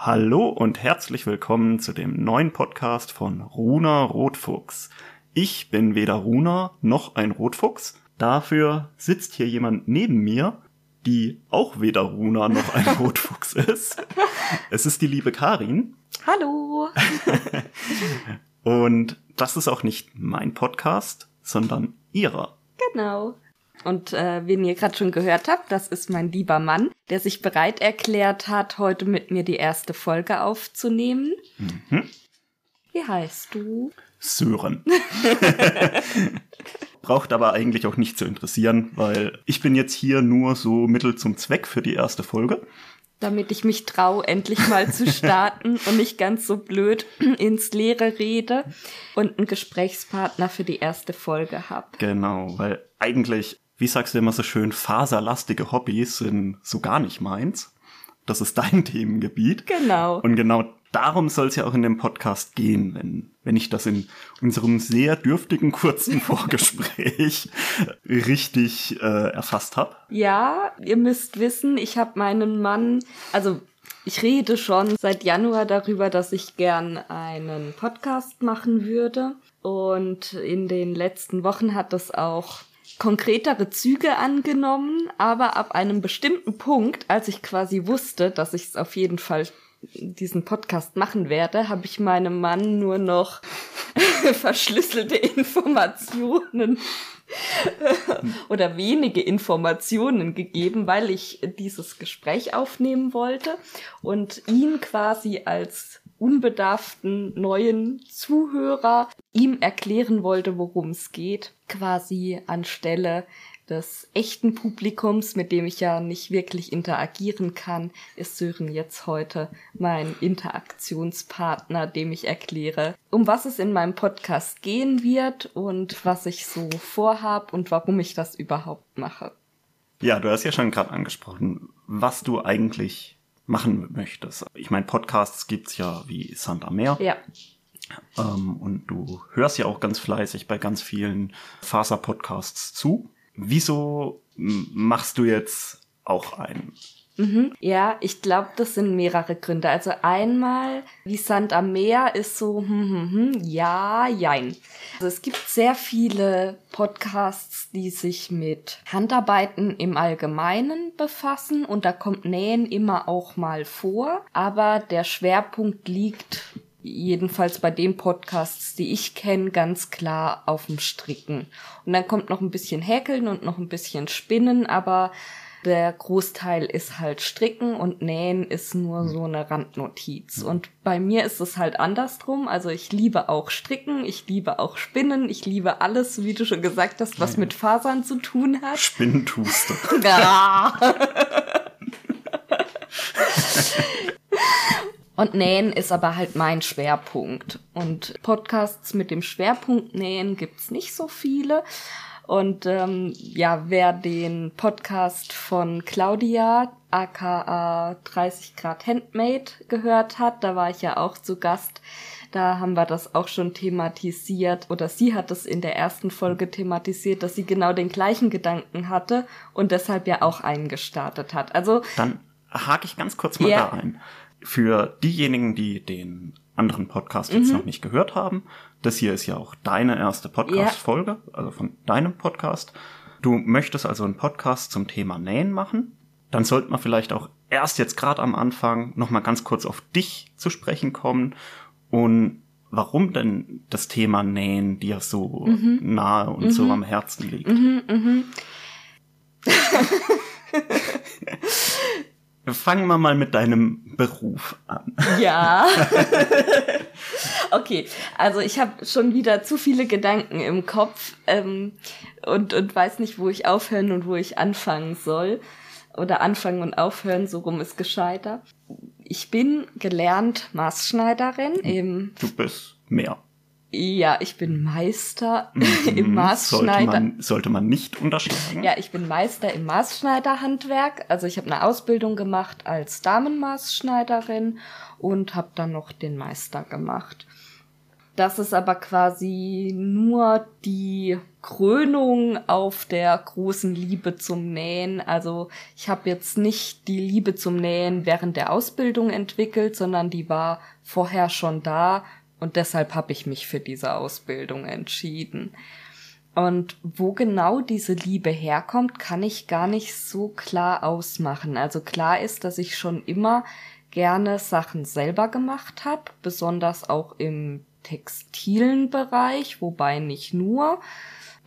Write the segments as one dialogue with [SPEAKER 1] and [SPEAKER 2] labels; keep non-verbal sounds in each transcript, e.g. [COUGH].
[SPEAKER 1] Hallo und herzlich willkommen zu dem neuen Podcast von Runa Rotfuchs. Ich bin weder Runa noch ein Rotfuchs. Dafür sitzt hier jemand neben mir, die auch weder Runa noch ein [LAUGHS] Rotfuchs ist. Es ist die liebe Karin.
[SPEAKER 2] Hallo. [LAUGHS]
[SPEAKER 1] und das ist auch nicht mein Podcast, sondern ihrer.
[SPEAKER 2] Genau. Und äh, wen ihr gerade schon gehört habt, das ist mein lieber Mann, der sich bereit erklärt hat, heute mit mir die erste Folge aufzunehmen. Mhm. Wie heißt du?
[SPEAKER 1] Sören. [LAUGHS] Braucht aber eigentlich auch nicht zu interessieren, weil ich bin jetzt hier nur so Mittel zum Zweck für die erste Folge.
[SPEAKER 2] Damit ich mich traue, endlich mal zu [LAUGHS] starten und nicht ganz so blöd [CLEARS THROAT] ins Leere rede und einen Gesprächspartner für die erste Folge habe.
[SPEAKER 1] Genau, weil eigentlich wie sagst du immer so schön, faserlastige Hobbys sind so gar nicht meins. Das ist dein [LAUGHS] Themengebiet.
[SPEAKER 2] Genau.
[SPEAKER 1] Und genau darum soll es ja auch in dem Podcast gehen, wenn, wenn ich das in unserem sehr dürftigen kurzen [LAUGHS] Vorgespräch richtig äh, erfasst habe.
[SPEAKER 2] Ja, ihr müsst wissen, ich habe meinen Mann, also ich rede schon seit Januar darüber, dass ich gern einen Podcast machen würde. Und in den letzten Wochen hat das auch konkretere Züge angenommen, aber ab einem bestimmten Punkt, als ich quasi wusste, dass ich es auf jeden Fall diesen Podcast machen werde, habe ich meinem Mann nur noch [LAUGHS] verschlüsselte Informationen [LAUGHS] oder wenige Informationen gegeben, weil ich dieses Gespräch aufnehmen wollte und ihn quasi als unbedarften neuen Zuhörer ihm erklären wollte, worum es geht, quasi anstelle des echten Publikums, mit dem ich ja nicht wirklich interagieren kann, ist Sören jetzt heute mein Interaktionspartner, dem ich erkläre, um was es in meinem Podcast gehen wird und was ich so vorhab und warum ich das überhaupt mache.
[SPEAKER 1] Ja, du hast ja schon gerade angesprochen, was du eigentlich machen möchtest. Ich meine, Podcasts gibt's ja wie Sand am Meer.
[SPEAKER 2] Ja.
[SPEAKER 1] Ähm, und du hörst ja auch ganz fleißig bei ganz vielen Faser-Podcasts zu. Wieso machst du jetzt auch einen?
[SPEAKER 2] Mhm. Ja, ich glaube, das sind mehrere Gründe. Also einmal, wie Sand am Meer ist so, hm, hm, hm, ja, jein. Also es gibt sehr viele Podcasts, die sich mit Handarbeiten im Allgemeinen befassen und da kommt Nähen immer auch mal vor. Aber der Schwerpunkt liegt jedenfalls bei den Podcasts, die ich kenne, ganz klar auf dem Stricken. Und dann kommt noch ein bisschen Häkeln und noch ein bisschen Spinnen, aber der Großteil ist halt Stricken und Nähen ist nur so eine Randnotiz. Und bei mir ist es halt andersrum. Also ich liebe auch Stricken, ich liebe auch Spinnen, ich liebe alles, wie du schon gesagt hast, was mit Fasern zu tun hat.
[SPEAKER 1] Spinnen tust du. [LAUGHS]
[SPEAKER 2] Ja. Und Nähen ist aber halt mein Schwerpunkt. Und Podcasts mit dem Schwerpunkt Nähen gibt's nicht so viele. Und ähm, ja, wer den Podcast von Claudia, aka 30 Grad Handmade, gehört hat, da war ich ja auch zu Gast. Da haben wir das auch schon thematisiert oder sie hat es in der ersten Folge thematisiert, dass sie genau den gleichen Gedanken hatte und deshalb ja auch eingestartet hat. Also
[SPEAKER 1] dann hake ich ganz kurz mal ja. da ein. Für diejenigen, die den anderen Podcast jetzt mhm. noch nicht gehört haben, das hier ist ja auch deine erste Podcast-Folge, ja. also von deinem Podcast. Du möchtest also einen Podcast zum Thema Nähen machen. Dann sollte man vielleicht auch erst jetzt gerade am Anfang nochmal ganz kurz auf dich zu sprechen kommen und warum denn das Thema Nähen dir so mhm. nahe und mhm. so am Herzen liegt. Mhm, mhm. [LAUGHS] Fangen wir mal mit deinem Beruf an.
[SPEAKER 2] Ja. [LAUGHS] [LAUGHS] okay, also ich habe schon wieder zu viele Gedanken im Kopf ähm, und, und weiß nicht, wo ich aufhören und wo ich anfangen soll. Oder anfangen und aufhören, so rum ist gescheiter. Ich bin gelernt Maßschneiderin im.
[SPEAKER 1] Du bist mehr.
[SPEAKER 2] Ja, ich bin Meister [LAUGHS] mhm, im Maßschneider.
[SPEAKER 1] Sollte man, sollte man nicht unterschlagen.
[SPEAKER 2] Ja, ich bin Meister im Maßschneiderhandwerk. Also ich habe eine Ausbildung gemacht als Damenmaßschneiderin und habe dann noch den Meister gemacht. Das ist aber quasi nur die Krönung auf der großen Liebe zum Nähen. Also ich habe jetzt nicht die Liebe zum Nähen während der Ausbildung entwickelt, sondern die war vorher schon da und deshalb habe ich mich für diese Ausbildung entschieden. Und wo genau diese Liebe herkommt, kann ich gar nicht so klar ausmachen. Also klar ist, dass ich schon immer gerne Sachen selber gemacht habe, besonders auch im textilen Bereich, wobei nicht nur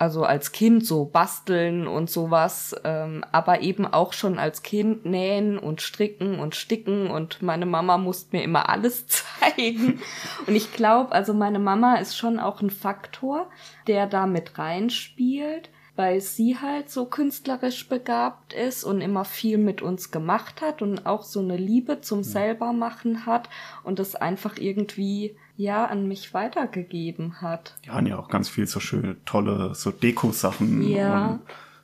[SPEAKER 2] also als Kind so basteln und sowas, ähm, aber eben auch schon als Kind nähen und stricken und sticken und meine Mama musste mir immer alles [LAUGHS] zeigen. Und ich glaube, also meine Mama ist schon auch ein Faktor, der da mit reinspielt, weil sie halt so künstlerisch begabt ist und immer viel mit uns gemacht hat und auch so eine Liebe zum selbermachen hat und das einfach irgendwie ja an mich weitergegeben hat.
[SPEAKER 1] Ja, und ja auch ganz viel so schöne, tolle, so Deko-Sachen ja. und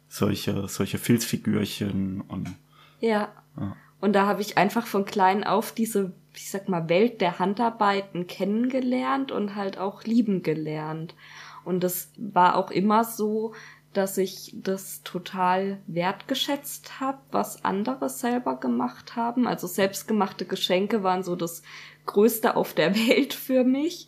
[SPEAKER 1] solche, solche Filzfigürchen und.
[SPEAKER 2] Ja. ja. Und da habe ich einfach von klein auf diese, ich sag mal, Welt der Handarbeiten kennengelernt und halt auch lieben gelernt. Und das war auch immer so, dass ich das total wertgeschätzt habe, was andere selber gemacht haben. Also selbstgemachte Geschenke waren so das Größte auf der [LAUGHS] Welt für mich,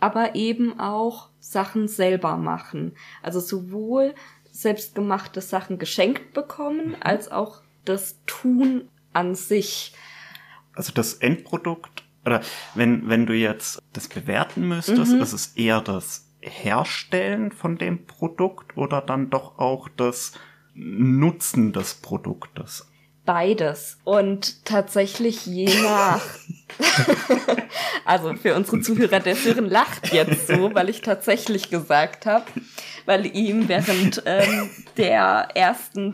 [SPEAKER 2] aber eben auch Sachen selber machen. Also sowohl selbstgemachte Sachen geschenkt bekommen, mhm. als auch das Tun an sich.
[SPEAKER 1] Also das Endprodukt, oder wenn, wenn du jetzt das bewerten müsstest, mhm. ist es eher das Herstellen von dem Produkt oder dann doch auch das Nutzen des Produktes?
[SPEAKER 2] beides. Und tatsächlich je nach. [LAUGHS] also für unsere Zuhörer, der Sören lacht jetzt so, weil ich tatsächlich gesagt habe, weil ihm während ähm, der ersten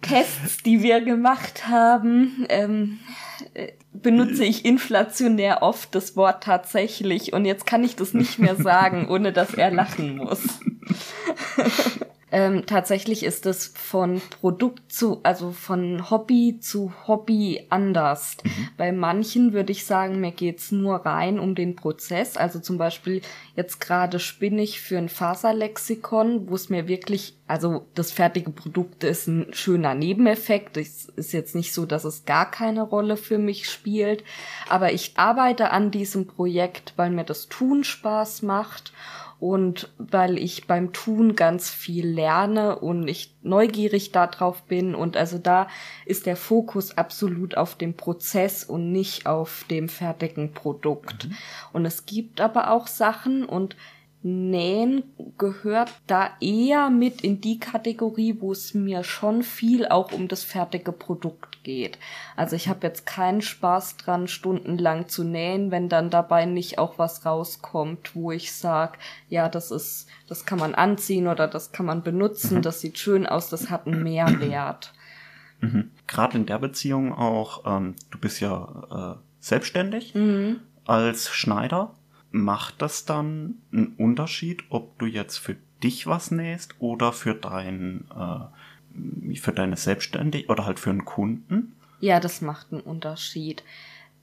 [SPEAKER 2] Podcast-Tests, die wir gemacht haben, ähm, äh, benutze ich inflationär oft das Wort tatsächlich und jetzt kann ich das nicht mehr sagen, [LAUGHS] ohne dass er lachen muss. Ähm, tatsächlich ist es von Produkt zu, also von Hobby zu Hobby anders. Mhm. Bei manchen würde ich sagen, mir geht's nur rein um den Prozess. Also zum Beispiel jetzt gerade spinne ich für ein Faserlexikon, wo es mir wirklich, also das fertige Produkt ist ein schöner Nebeneffekt. Es ist jetzt nicht so, dass es gar keine Rolle für mich spielt. Aber ich arbeite an diesem Projekt, weil mir das Tun Spaß macht und weil ich beim Tun ganz viel lerne und ich neugierig darauf bin und also da ist der Fokus absolut auf dem Prozess und nicht auf dem fertigen Produkt. Mhm. Und es gibt aber auch Sachen und Nähen gehört da eher mit in die Kategorie, wo es mir schon viel auch um das fertige Produkt geht. Also ich habe jetzt keinen Spaß dran, stundenlang zu nähen, wenn dann dabei nicht auch was rauskommt, wo ich sag, ja, das ist, das kann man anziehen oder das kann man benutzen, mhm. das sieht schön aus, das hat einen Mehrwert.
[SPEAKER 1] Mhm. Gerade in der Beziehung auch, ähm, du bist ja äh, selbstständig mhm. als Schneider macht das dann einen Unterschied, ob du jetzt für dich was nähst oder für dein äh, für deine Selbstständig oder halt für einen Kunden?
[SPEAKER 2] Ja, das macht einen Unterschied.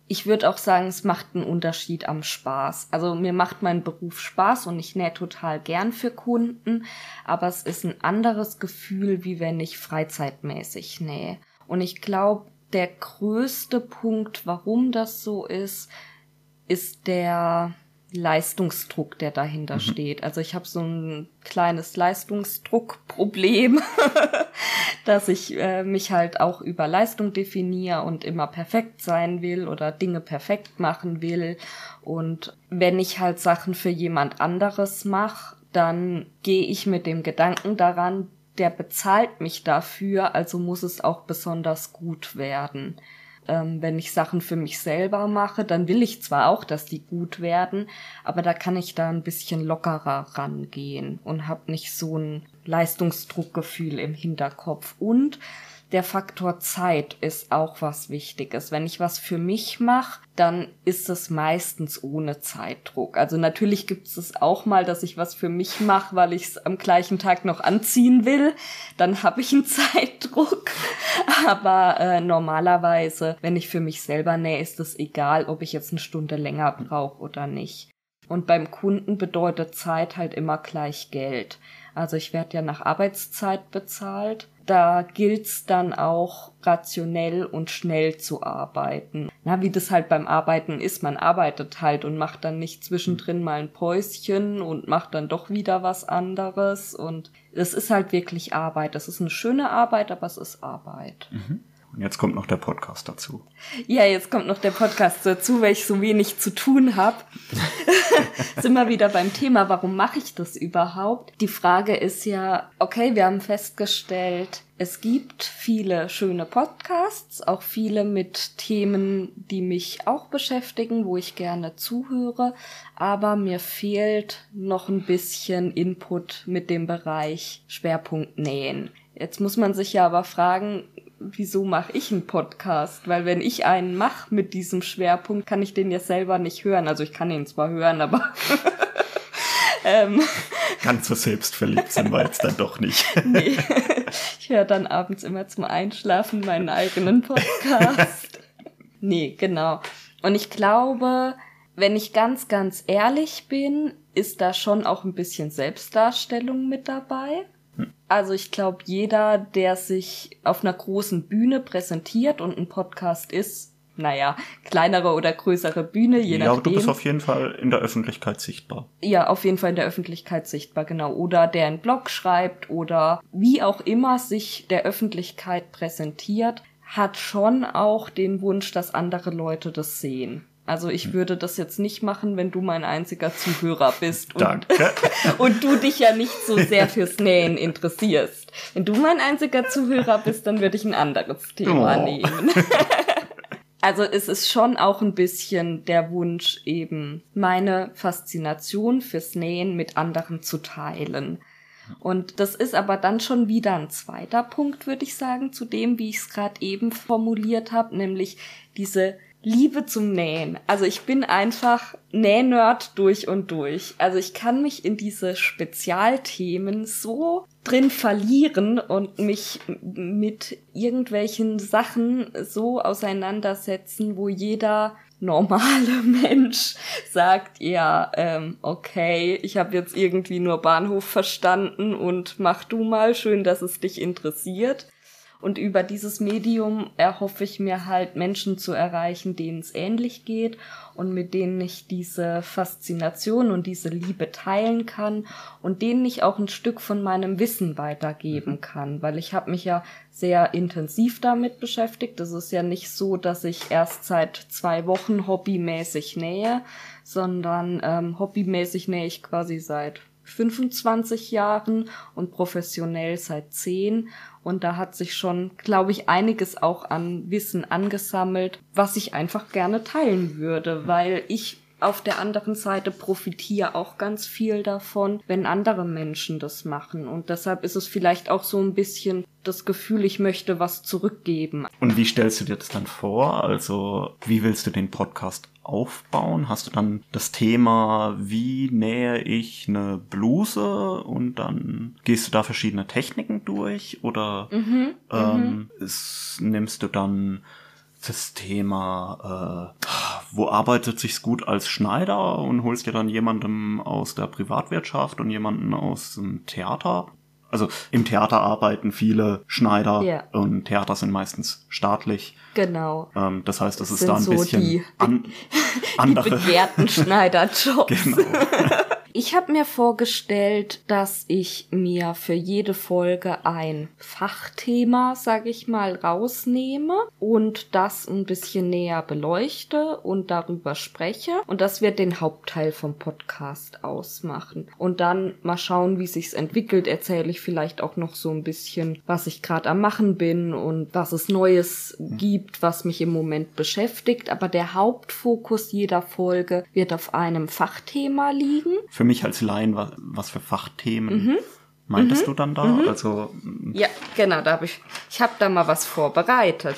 [SPEAKER 2] Ich würde auch sagen, es macht einen Unterschied am Spaß. Also mir macht mein Beruf Spaß und ich nähe total gern für Kunden, aber es ist ein anderes Gefühl, wie wenn ich freizeitmäßig nähe. Und ich glaube, der größte Punkt, warum das so ist, ist der Leistungsdruck, der dahinter mhm. steht. Also ich habe so ein kleines Leistungsdruckproblem, [LAUGHS] dass ich äh, mich halt auch über Leistung definiere und immer perfekt sein will oder Dinge perfekt machen will. Und wenn ich halt Sachen für jemand anderes mache, dann gehe ich mit dem Gedanken daran, der bezahlt mich dafür, also muss es auch besonders gut werden ähm, wenn ich Sachen für mich selber mache, dann will ich zwar auch, dass die gut werden, aber da kann ich da ein bisschen lockerer rangehen und habe nicht so ein Leistungsdruckgefühl im Hinterkopf. Und der Faktor Zeit ist auch was Wichtiges. Wenn ich was für mich mache, dann ist es meistens ohne Zeitdruck. Also natürlich gibt es auch mal, dass ich was für mich mache, weil ich es am gleichen Tag noch anziehen will. Dann habe ich einen [LAUGHS] Zeitdruck. Aber äh, normalerweise, wenn ich für mich selber nähe, ist es egal, ob ich jetzt eine Stunde länger brauche oder nicht. Und beim Kunden bedeutet Zeit halt immer gleich Geld. Also ich werde ja nach Arbeitszeit bezahlt. Da gilt's dann auch rationell und schnell zu arbeiten. Na, wie das halt beim Arbeiten ist, man arbeitet halt und macht dann nicht zwischendrin mal ein Päuschen und macht dann doch wieder was anderes. Und es ist halt wirklich Arbeit. Es ist eine schöne Arbeit, aber es ist Arbeit.
[SPEAKER 1] Mhm. Und jetzt kommt noch der Podcast dazu.
[SPEAKER 2] Ja, jetzt kommt noch der Podcast dazu, weil ich so wenig zu tun habe. [LAUGHS] Sind wir wieder beim Thema, warum mache ich das überhaupt? Die Frage ist ja, okay, wir haben festgestellt, es gibt viele schöne Podcasts, auch viele mit Themen, die mich auch beschäftigen, wo ich gerne zuhöre, aber mir fehlt noch ein bisschen Input mit dem Bereich Schwerpunkt Nähen. Jetzt muss man sich ja aber fragen, wieso mache ich einen Podcast? Weil wenn ich einen mache mit diesem Schwerpunkt, kann ich den ja selber nicht hören. Also ich kann ihn zwar hören, aber [LAUGHS]
[SPEAKER 1] ähm, ganz so selbstverliebt sind wir jetzt dann doch nicht. [LAUGHS]
[SPEAKER 2] nee, ich höre dann abends immer zum Einschlafen meinen eigenen Podcast. nee, genau. Und ich glaube, wenn ich ganz, ganz ehrlich bin, ist da schon auch ein bisschen Selbstdarstellung mit dabei. Also ich glaube, jeder, der sich auf einer großen Bühne präsentiert und ein Podcast ist, naja, kleinere oder größere Bühne, je ja, nachdem. Ja,
[SPEAKER 1] du bist auf jeden Fall in der Öffentlichkeit sichtbar.
[SPEAKER 2] Ja, auf jeden Fall in der Öffentlichkeit sichtbar, genau. Oder der einen Blog schreibt oder wie auch immer sich der Öffentlichkeit präsentiert, hat schon auch den Wunsch, dass andere Leute das sehen. Also ich würde das jetzt nicht machen, wenn du mein einziger Zuhörer bist und, Danke. [LAUGHS] und du dich ja nicht so sehr fürs Nähen interessierst. Wenn du mein einziger Zuhörer bist, dann würde ich ein anderes Thema oh. nehmen. [LAUGHS] Also es ist schon auch ein bisschen der Wunsch, eben meine Faszination fürs Nähen mit anderen zu teilen. Und das ist aber dann schon wieder ein zweiter Punkt, würde ich sagen, zu dem, wie ich es gerade eben formuliert habe, nämlich diese Liebe zum Nähen. Also ich bin einfach Nähnerd durch und durch. Also ich kann mich in diese Spezialthemen so drin verlieren und mich mit irgendwelchen Sachen so auseinandersetzen, wo jeder normale [LAUGHS] Mensch sagt, ja, ähm, okay, ich habe jetzt irgendwie nur Bahnhof verstanden und mach du mal, schön, dass es dich interessiert. Und über dieses Medium erhoffe ich mir halt Menschen zu erreichen, denen es ähnlich geht und mit denen ich diese Faszination und diese Liebe teilen kann und denen ich auch ein Stück von meinem Wissen weitergeben mhm. kann, weil ich habe mich ja sehr intensiv damit beschäftigt. Es ist ja nicht so, dass ich erst seit zwei Wochen hobbymäßig nähe, sondern ähm, hobbymäßig nähe ich quasi seit 25 Jahren und professionell seit 10. Und da hat sich schon, glaube ich, einiges auch an Wissen angesammelt, was ich einfach gerne teilen würde, weil ich auf der anderen Seite profitiere auch ganz viel davon, wenn andere Menschen das machen. Und deshalb ist es vielleicht auch so ein bisschen das Gefühl, ich möchte was zurückgeben.
[SPEAKER 1] Und wie stellst du dir das dann vor? Also, wie willst du den Podcast aufbauen? Hast du dann das Thema, wie nähe ich eine Bluse und dann gehst du da verschiedene Techniken durch oder mhm, ähm, mhm. ist, nimmst du dann das Thema, äh, wo arbeitet sich's gut als Schneider und holst dir dann jemanden aus der Privatwirtschaft und jemanden aus dem Theater also im Theater arbeiten viele Schneider ja. und Theater sind meistens staatlich.
[SPEAKER 2] Genau.
[SPEAKER 1] Ähm, das heißt, das, ist da ein so bisschen die, an, [LAUGHS]
[SPEAKER 2] andere. Die begehrten [LAUGHS] Schneiderjobs. genau. Ich habe mir vorgestellt, dass ich mir für jede Folge ein Fachthema, sag ich mal, rausnehme und das ein bisschen näher beleuchte und darüber spreche. Und das wird den Hauptteil vom Podcast ausmachen. Und dann mal schauen, wie sich's entwickelt. Erzähle ich vielleicht auch noch so ein bisschen, was ich gerade am machen bin und was es Neues gibt, was mich im Moment beschäftigt. Aber der Hauptfokus jeder Folge wird auf einem Fachthema liegen.
[SPEAKER 1] Für mich als Laien, was, was für Fachthemen mhm. meintest mhm. du dann da? Mhm. Also
[SPEAKER 2] ja, genau, da habe ich ich habe da mal was vorbereitet.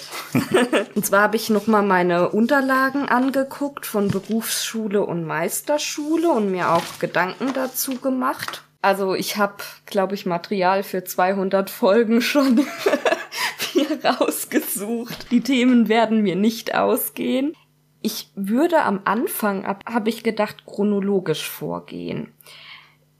[SPEAKER 2] [LAUGHS] und zwar habe ich noch mal meine Unterlagen angeguckt von Berufsschule und Meisterschule und mir auch Gedanken dazu gemacht. Also ich habe, glaube ich, Material für 200 Folgen schon [LAUGHS] mir rausgesucht. Die Themen werden mir nicht ausgehen. Ich würde am Anfang, habe ich gedacht, chronologisch vorgehen.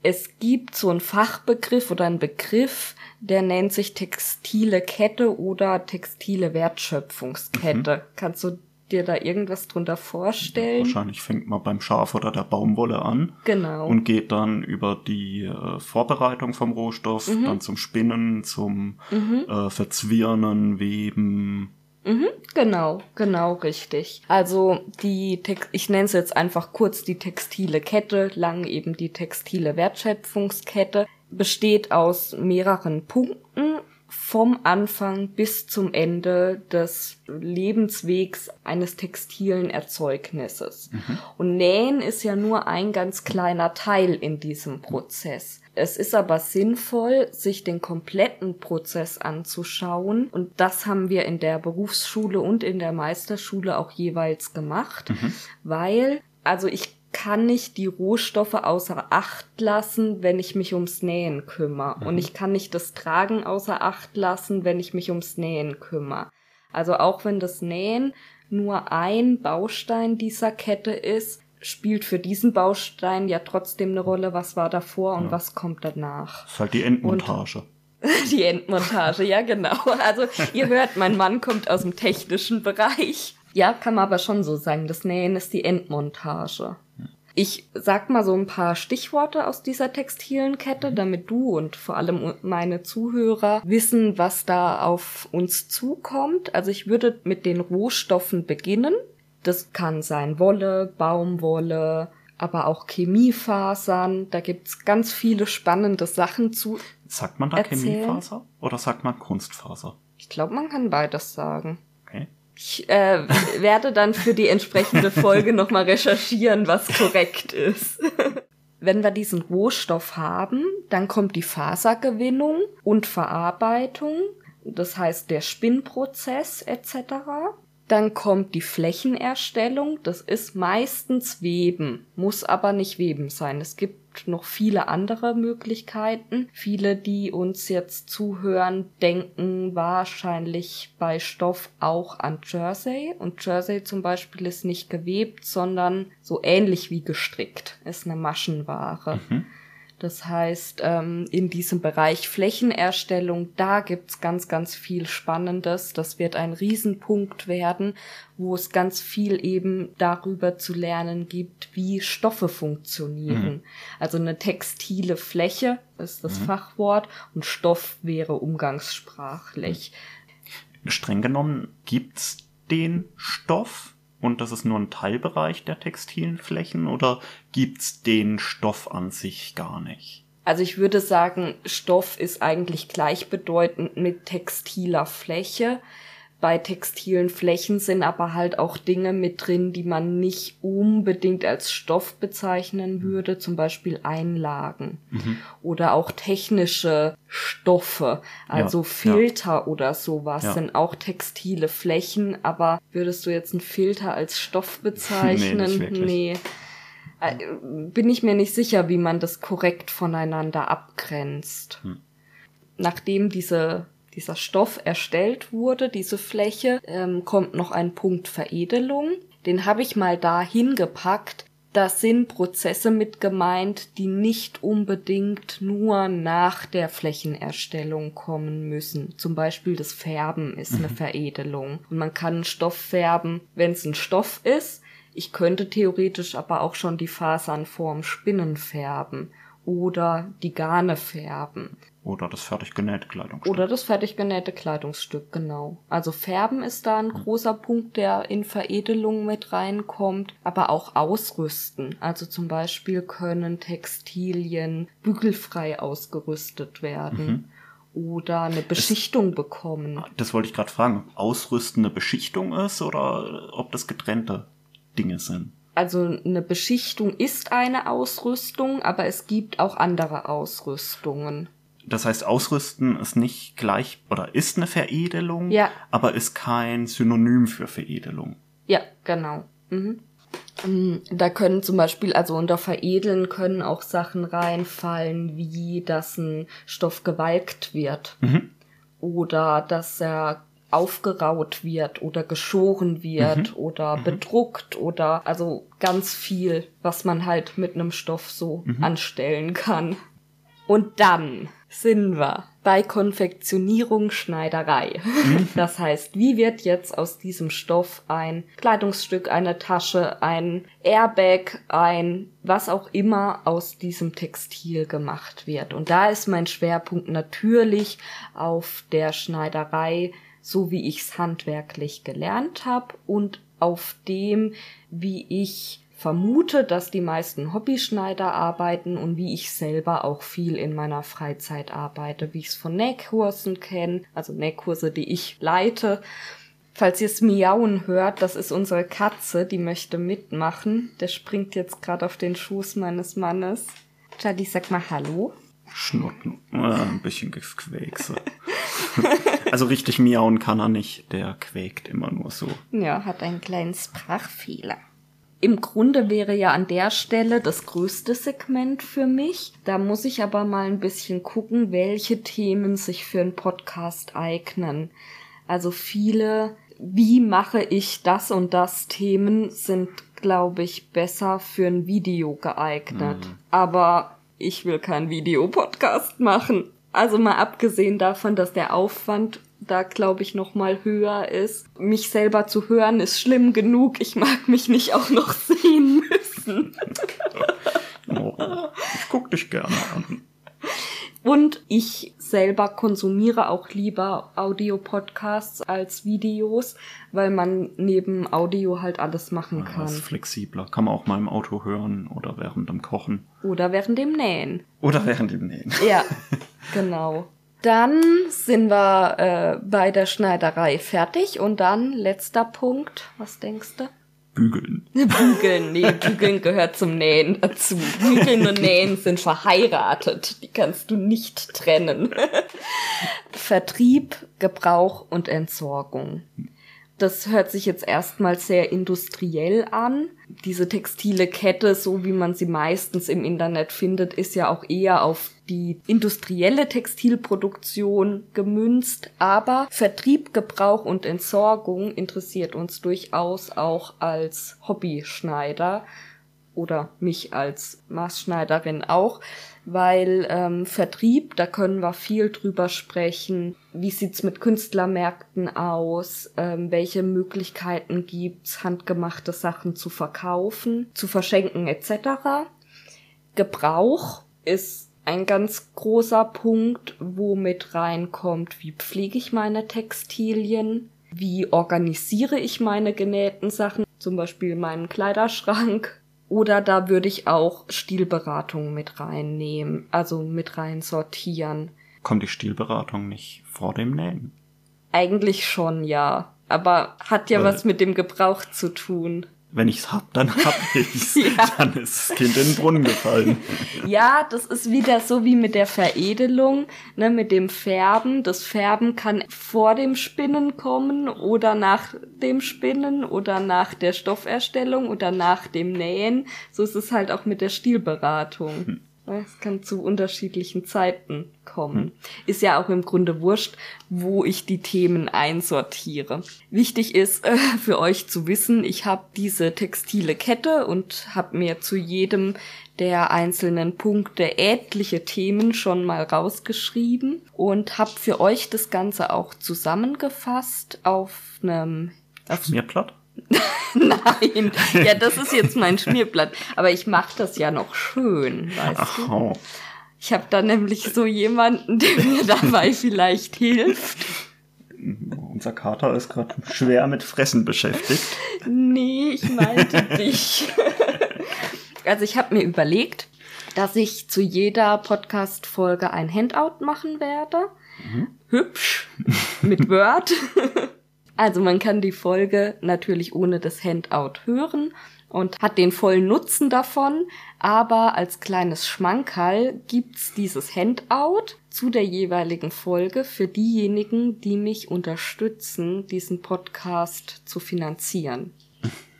[SPEAKER 2] Es gibt so einen Fachbegriff oder einen Begriff, der nennt sich textile Kette oder textile Wertschöpfungskette. Mhm. Kannst du dir da irgendwas drunter vorstellen?
[SPEAKER 1] Wahrscheinlich fängt man beim Schaf oder der Baumwolle an.
[SPEAKER 2] Genau.
[SPEAKER 1] Und geht dann über die äh, Vorbereitung vom Rohstoff, mhm. dann zum Spinnen, zum mhm. äh, Verzwirnen, Weben,
[SPEAKER 2] Mhm, genau, genau richtig. Also die, Tex ich nenne es jetzt einfach kurz die textile Kette, lang eben die textile Wertschöpfungskette, besteht aus mehreren Punkten vom Anfang bis zum Ende des Lebenswegs eines textilen Erzeugnisses. Mhm. Und Nähen ist ja nur ein ganz kleiner Teil in diesem Prozess. Es ist aber sinnvoll, sich den kompletten Prozess anzuschauen. Und das haben wir in der Berufsschule und in der Meisterschule auch jeweils gemacht, mhm. weil, also ich kann nicht die Rohstoffe außer Acht lassen, wenn ich mich ums Nähen kümmere. Mhm. Und ich kann nicht das Tragen außer Acht lassen, wenn ich mich ums Nähen kümmere. Also auch wenn das Nähen nur ein Baustein dieser Kette ist, spielt für diesen Baustein ja trotzdem eine Rolle, was war davor und ja. was kommt danach.
[SPEAKER 1] Das ist halt die Endmontage.
[SPEAKER 2] Und [LAUGHS] die Endmontage, ja genau. Also ihr hört, mein Mann kommt aus dem technischen Bereich. Ja, kann man aber schon so sagen, das Nähen ist die Endmontage. Ich sag mal so ein paar Stichworte aus dieser textilen Kette, damit du und vor allem meine Zuhörer wissen, was da auf uns zukommt. Also ich würde mit den Rohstoffen beginnen. Das kann sein Wolle, Baumwolle, aber auch Chemiefasern. Da gibt's ganz viele spannende Sachen zu.
[SPEAKER 1] Sagt man da erzählen. Chemiefaser oder sagt man Kunstfaser?
[SPEAKER 2] Ich glaube, man kann beides sagen.
[SPEAKER 1] Okay.
[SPEAKER 2] Ich äh, werde dann für die entsprechende [LAUGHS] Folge nochmal recherchieren, was korrekt ist. [LAUGHS] Wenn wir diesen Rohstoff haben, dann kommt die Fasergewinnung und Verarbeitung, das heißt der Spinnprozess etc. Dann kommt die Flächenerstellung. Das ist meistens Weben, muss aber nicht Weben sein. Es gibt noch viele andere Möglichkeiten. Viele, die uns jetzt zuhören, denken wahrscheinlich bei Stoff auch an Jersey. Und Jersey zum Beispiel ist nicht gewebt, sondern so ähnlich wie gestrickt. Ist eine Maschenware. Mhm. Das heißt, ähm, in diesem Bereich Flächenerstellung, da gibt's ganz, ganz viel Spannendes. Das wird ein Riesenpunkt werden, wo es ganz viel eben darüber zu lernen gibt, wie Stoffe funktionieren. Mhm. Also eine textile Fläche ist das mhm. Fachwort und Stoff wäre umgangssprachlich.
[SPEAKER 1] Streng genommen gibt's den Stoff und das ist nur ein Teilbereich der textilen Flächen oder gibt's den Stoff an sich gar nicht?
[SPEAKER 2] Also ich würde sagen, Stoff ist eigentlich gleichbedeutend mit textiler Fläche bei textilen Flächen sind aber halt auch Dinge mit drin, die man nicht unbedingt als Stoff bezeichnen würde, zum Beispiel Einlagen mhm. oder auch technische Stoffe, also ja, Filter ja. oder sowas ja. sind auch textile Flächen, aber würdest du jetzt einen Filter als Stoff [LAUGHS] bezeichnen? nee, nee. Äh, bin ich mir nicht sicher, wie man das korrekt voneinander abgrenzt. Hm. Nachdem diese dieser Stoff erstellt wurde, diese Fläche, ähm, kommt noch ein Punkt Veredelung. Den habe ich mal da hingepackt. Da sind Prozesse mit gemeint, die nicht unbedingt nur nach der Flächenerstellung kommen müssen. Zum Beispiel das Färben ist eine mhm. Veredelung. Und man kann Stoff färben, wenn es ein Stoff ist. Ich könnte theoretisch aber auch schon die Fasern vorm Spinnen färben oder die Garne färben.
[SPEAKER 1] Oder das fertig genähte Kleidungsstück.
[SPEAKER 2] Oder das fertig genähte Kleidungsstück, genau. Also Färben ist da ein mhm. großer Punkt, der in Veredelung mit reinkommt, aber auch Ausrüsten. Also zum Beispiel können Textilien bügelfrei ausgerüstet werden. Mhm oder eine Beschichtung das, bekommen.
[SPEAKER 1] Das wollte ich gerade fragen. Ausrüsten eine Beschichtung ist oder ob das getrennte Dinge sind?
[SPEAKER 2] also eine Beschichtung ist eine Ausrüstung, aber es gibt auch andere Ausrüstungen.
[SPEAKER 1] Das heißt, Ausrüsten ist nicht gleich oder ist eine Veredelung,
[SPEAKER 2] ja.
[SPEAKER 1] aber ist kein Synonym für Veredelung.
[SPEAKER 2] Ja, genau. Mhm. Ähm, da können zum Beispiel, also unter Veredeln können auch Sachen reinfallen, wie dass ein Stoff gewalkt wird. Mhm. Oder dass er aufgeraut wird oder geschoren wird mhm. oder mhm. bedruckt oder also ganz viel, was man halt mit einem Stoff so mhm. anstellen kann. Und dann sind wir bei Konfektionierung Schneiderei. Mhm. [LAUGHS] Das heißt, wie wird jetzt aus diesem Stoff ein Kleidungsstück, eine Tasche, ein Airbag, ein was auch immer aus diesem Textil gemacht wird. Und da ist mein Schwerpunkt natürlich auf der Schneiderei, so wie ich es handwerklich gelernt habe und auf dem, wie ich vermute, dass die meisten Hobbyschneider arbeiten und wie ich selber auch viel in meiner Freizeit arbeite, wie ich es von Nähkursen kenne, also Nähkurse, die ich leite. Falls ihr es miauen hört, das ist unsere Katze, die möchte mitmachen. Der springt jetzt gerade auf den Schoß meines Mannes. Jadi, sag mal Hallo.
[SPEAKER 1] Schnutten. Äh, ein bisschen Quäkse. [LAUGHS] also richtig miauen kann er nicht. Der quäkt immer nur so.
[SPEAKER 2] Ja, hat einen kleinen Sprachfehler. Im Grunde wäre ja an der Stelle das größte Segment für mich. Da muss ich aber mal ein bisschen gucken, welche Themen sich für einen Podcast eignen. Also viele, wie mache ich das und das Themen sind, glaube ich, besser für ein Video geeignet. Mhm. Aber ich will keinen Videopodcast machen. Also mal abgesehen davon, dass der Aufwand da glaube ich noch mal höher ist. Mich selber zu hören ist schlimm genug. Ich mag mich nicht auch noch [LAUGHS] sehen müssen.
[SPEAKER 1] oh, ich guck dich gerne an.
[SPEAKER 2] Und ich selber konsumiere auch lieber Audio-Podcasts als Videos, weil man neben Audio halt alles machen kann. Das
[SPEAKER 1] ist flexibler. Kann man auch mal im Auto hören oder während dem Kochen.
[SPEAKER 2] Oder während dem Nähen.
[SPEAKER 1] Oder während dem Nähen.
[SPEAKER 2] Ja, [LAUGHS] genau. Dann sind wir äh, bei der Schneiderei fertig und dann letzter Punkt. Was denkst du?
[SPEAKER 1] Bügeln. [LAUGHS]
[SPEAKER 2] Bügeln, nee, Bügeln gehört zum Nähen dazu. Bügeln und Nähen sind verheiratet. Die kannst du nicht trennen. [LAUGHS] Vertrieb, Gebrauch und Entsorgung. Das hört sich jetzt erstmal sehr industriell an. Diese textile Kette, so wie man sie meistens im Internet findet, ist ja auch eher auf die industrielle Textilproduktion gemünzt. Aber Vertrieb, Gebrauch und Entsorgung interessiert uns durchaus auch als Hobbyschneider oder mich als Maßschneiderin auch, weil ähm, Vertrieb, da können wir viel drüber sprechen. Wie sieht's mit Künstlermärkten aus? Ähm, welche Möglichkeiten gibt's, handgemachte Sachen zu verkaufen, zu verschenken etc. Gebrauch ist ein ganz großer Punkt, wo mit reinkommt, wie pflege ich meine Textilien, wie organisiere ich meine genähten Sachen, zum Beispiel meinen Kleiderschrank, oder da würde ich auch Stilberatung mit reinnehmen, also mit rein sortieren.
[SPEAKER 1] Kommt die Stilberatung nicht vor dem Nähen?
[SPEAKER 2] Eigentlich schon, ja. Aber hat ja Weil was mit dem Gebrauch zu tun
[SPEAKER 1] wenn ich's hab, dann [LAUGHS] hab ich's. ja. Dann ist das Kind in den Brunnen gefallen. [LAUGHS]
[SPEAKER 2] ja, das ist wieder so wie mit der Veredelung, ne, mit dem Färben. Das Färben kann vor dem Spinnen kommen oder nach dem Spinnen oder nach der Stofferstellung oder nach dem Nähen. So ist es halt auch mit der Stilberatung. Hm. Es kann zu unterschiedlichen Zeiten kommen. Hm. Ist ja auch im Grunde wurscht, wo ich die Themen einsortiere. Wichtig ist äh, für euch zu wissen, ich habe diese textile Kette und habe mir zu jedem der einzelnen Punkte etliche Themen schon mal rausgeschrieben und habe für euch das Ganze auch zusammengefasst auf einem
[SPEAKER 1] auf Schmierblatt? [LAUGHS]
[SPEAKER 2] Nein, ja, das ist jetzt mein Schmierblatt. Aber ich mache das ja noch schön, weißt Ach, du? Oh. Ich habe da nämlich so jemanden, der mir [LAUGHS] dabei vielleicht hilft.
[SPEAKER 1] Unser Kater ist gerade schwer mit Fressen beschäftigt.
[SPEAKER 2] Nee, ich meinte [LAUGHS] dich. Also ich habe mir überlegt, dass ich zu jeder Podcast-Folge ein Handout machen werde. Mhm. Hübsch, mit Word. Also man kann die Folge natürlich ohne das Handout hören und hat den vollen Nutzen davon, aber als kleines Schmankerl gibt's dieses Handout zu der jeweiligen Folge für diejenigen, die mich unterstützen, diesen Podcast zu finanzieren.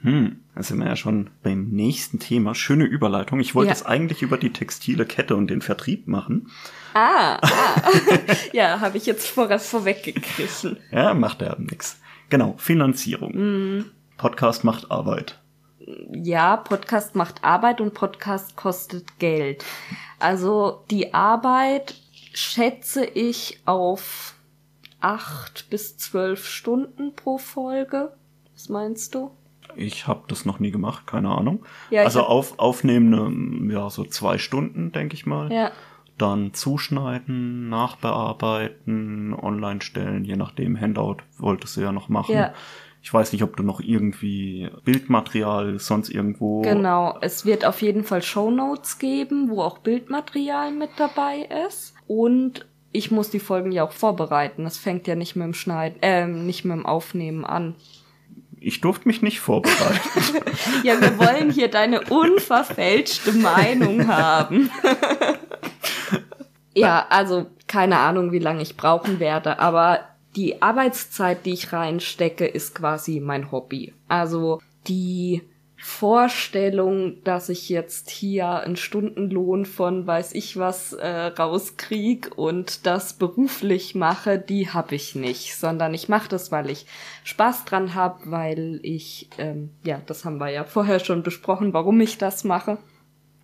[SPEAKER 1] Hm, da sind wir ja schon beim nächsten Thema. Schöne Überleitung. Ich wollte ja. es eigentlich über die textile Kette und den Vertrieb machen.
[SPEAKER 2] Ah, ah. [LAUGHS] ja, habe ich jetzt vor, vorweggegriffen.
[SPEAKER 1] ja, macht er nix. Genau, Finanzierung. Mm. Podcast macht Arbeit.
[SPEAKER 2] Ja, Podcast macht Arbeit und Podcast kostet Geld. Also die Arbeit schätze ich auf acht bis zwölf Stunden pro Folge. Was meinst du?
[SPEAKER 1] Ich habe das noch nie gemacht, keine Ahnung. Ja, also auf, aufnehmen, ja, so zwei Stunden, denke ich mal. Ja. Dann zuschneiden, nachbearbeiten, online stellen, je nachdem, Handout wolltest du ja noch machen. Ja. Ich weiß nicht, ob du noch irgendwie Bildmaterial sonst irgendwo.
[SPEAKER 2] Genau, es wird auf jeden Fall Show Notes geben, wo auch Bildmaterial mit dabei ist. Und ich muss die Folgen ja auch vorbereiten. Das fängt ja nicht mit dem Schneiden, äh, nicht mit dem Aufnehmen an.
[SPEAKER 1] Ich durfte mich nicht vorbereiten. [LAUGHS]
[SPEAKER 2] ja, wir wollen hier deine unverfälschte Meinung haben. [LAUGHS] ja, also keine Ahnung, wie lange ich brauchen werde, aber die Arbeitszeit, die ich reinstecke, ist quasi mein Hobby. Also die Vorstellung, dass ich jetzt hier einen Stundenlohn von weiß ich was äh, rauskrieg und das beruflich mache, die habe ich nicht, sondern ich mache das, weil ich Spaß dran habe, weil ich, ähm, ja, das haben wir ja vorher schon besprochen, warum ich das mache.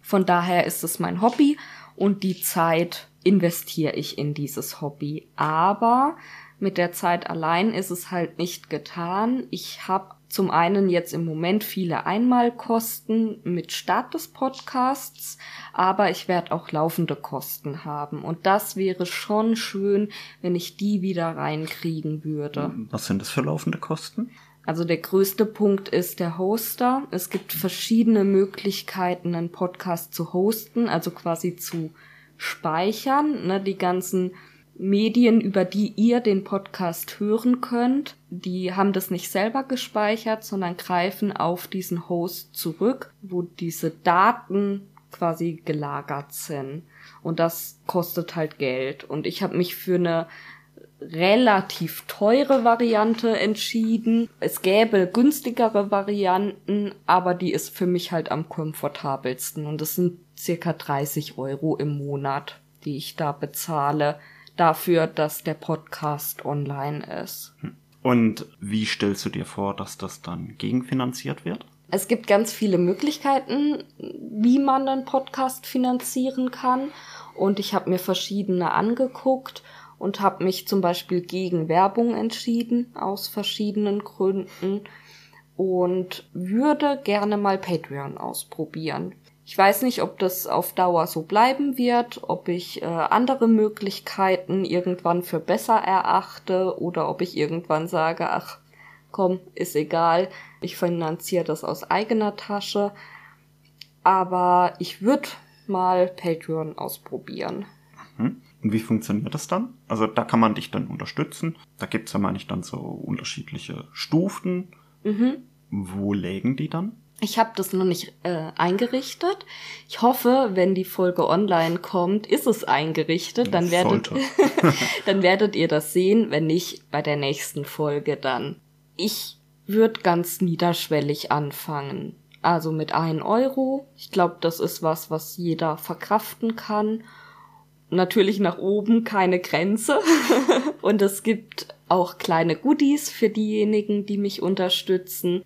[SPEAKER 2] Von daher ist es mein Hobby und die Zeit investiere ich in dieses Hobby. Aber mit der Zeit allein ist es halt nicht getan. Ich habe zum einen jetzt im Moment viele Einmalkosten mit Start des Podcasts, aber ich werde auch laufende Kosten haben. Und das wäre schon schön, wenn ich die wieder reinkriegen würde.
[SPEAKER 1] Was sind das für laufende Kosten?
[SPEAKER 2] Also der größte Punkt ist der Hoster. Es gibt verschiedene Möglichkeiten, einen Podcast zu hosten, also quasi zu speichern. Ne, die ganzen Medien, über die ihr den Podcast hören könnt, die haben das nicht selber gespeichert, sondern greifen auf diesen Host zurück, wo diese Daten quasi gelagert sind. Und das kostet halt Geld. Und ich habe mich für eine relativ teure Variante entschieden. Es gäbe günstigere Varianten, aber die ist für mich halt am komfortabelsten. Und das sind circa 30 Euro im Monat, die ich da bezahle dafür, dass der Podcast online ist.
[SPEAKER 1] Und wie stellst du dir vor, dass das dann gegenfinanziert wird?
[SPEAKER 2] Es gibt ganz viele Möglichkeiten, wie man einen Podcast finanzieren kann. Und ich habe mir verschiedene angeguckt und habe mich zum Beispiel gegen Werbung entschieden, aus verschiedenen Gründen. Und würde gerne mal Patreon ausprobieren. Ich weiß nicht, ob das auf Dauer so bleiben wird, ob ich äh, andere Möglichkeiten irgendwann für besser erachte oder ob ich irgendwann sage, ach komm, ist egal, ich finanziere das aus eigener Tasche. Aber ich würde mal Patreon ausprobieren.
[SPEAKER 1] Mhm. Und wie funktioniert das dann? Also da kann man dich dann unterstützen. Da gibt's ja, meine ich, dann so unterschiedliche Stufen. Mhm. Wo lägen die dann?
[SPEAKER 2] Ich habe das noch nicht äh, eingerichtet. Ich hoffe, wenn die Folge online kommt, ist es eingerichtet. Dann werdet, [LAUGHS] dann werdet ihr das sehen, wenn nicht bei der nächsten Folge dann. Ich würde ganz niederschwellig anfangen. Also mit 1 Euro. Ich glaube, das ist was, was jeder verkraften kann. Natürlich nach oben keine Grenze. [LAUGHS] Und es gibt auch kleine Goodies für diejenigen, die mich unterstützen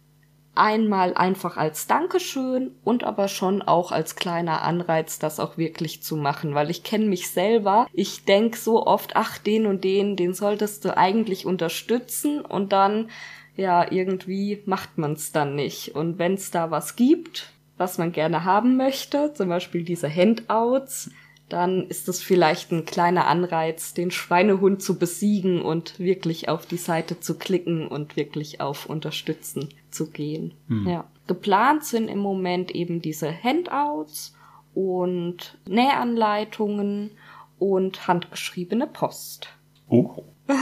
[SPEAKER 2] einmal einfach als Dankeschön und aber schon auch als kleiner Anreiz, das auch wirklich zu machen, weil ich kenne mich selber. Ich denk so oft, ach, den und den, den solltest du eigentlich unterstützen und dann, ja, irgendwie macht man es dann nicht. Und wenn es da was gibt, was man gerne haben möchte, zum Beispiel diese Handouts, dann ist es vielleicht ein kleiner Anreiz, den Schweinehund zu besiegen und wirklich auf die Seite zu klicken und wirklich auf Unterstützen zu gehen. Mhm. Ja. Geplant sind im Moment eben diese Handouts und Nähanleitungen und handgeschriebene Post.
[SPEAKER 1] Oh. [LAUGHS]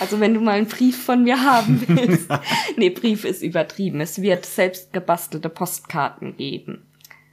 [SPEAKER 2] also wenn du mal einen Brief von mir haben willst. [LAUGHS] nee, Brief ist übertrieben. Es wird selbst gebastelte Postkarten geben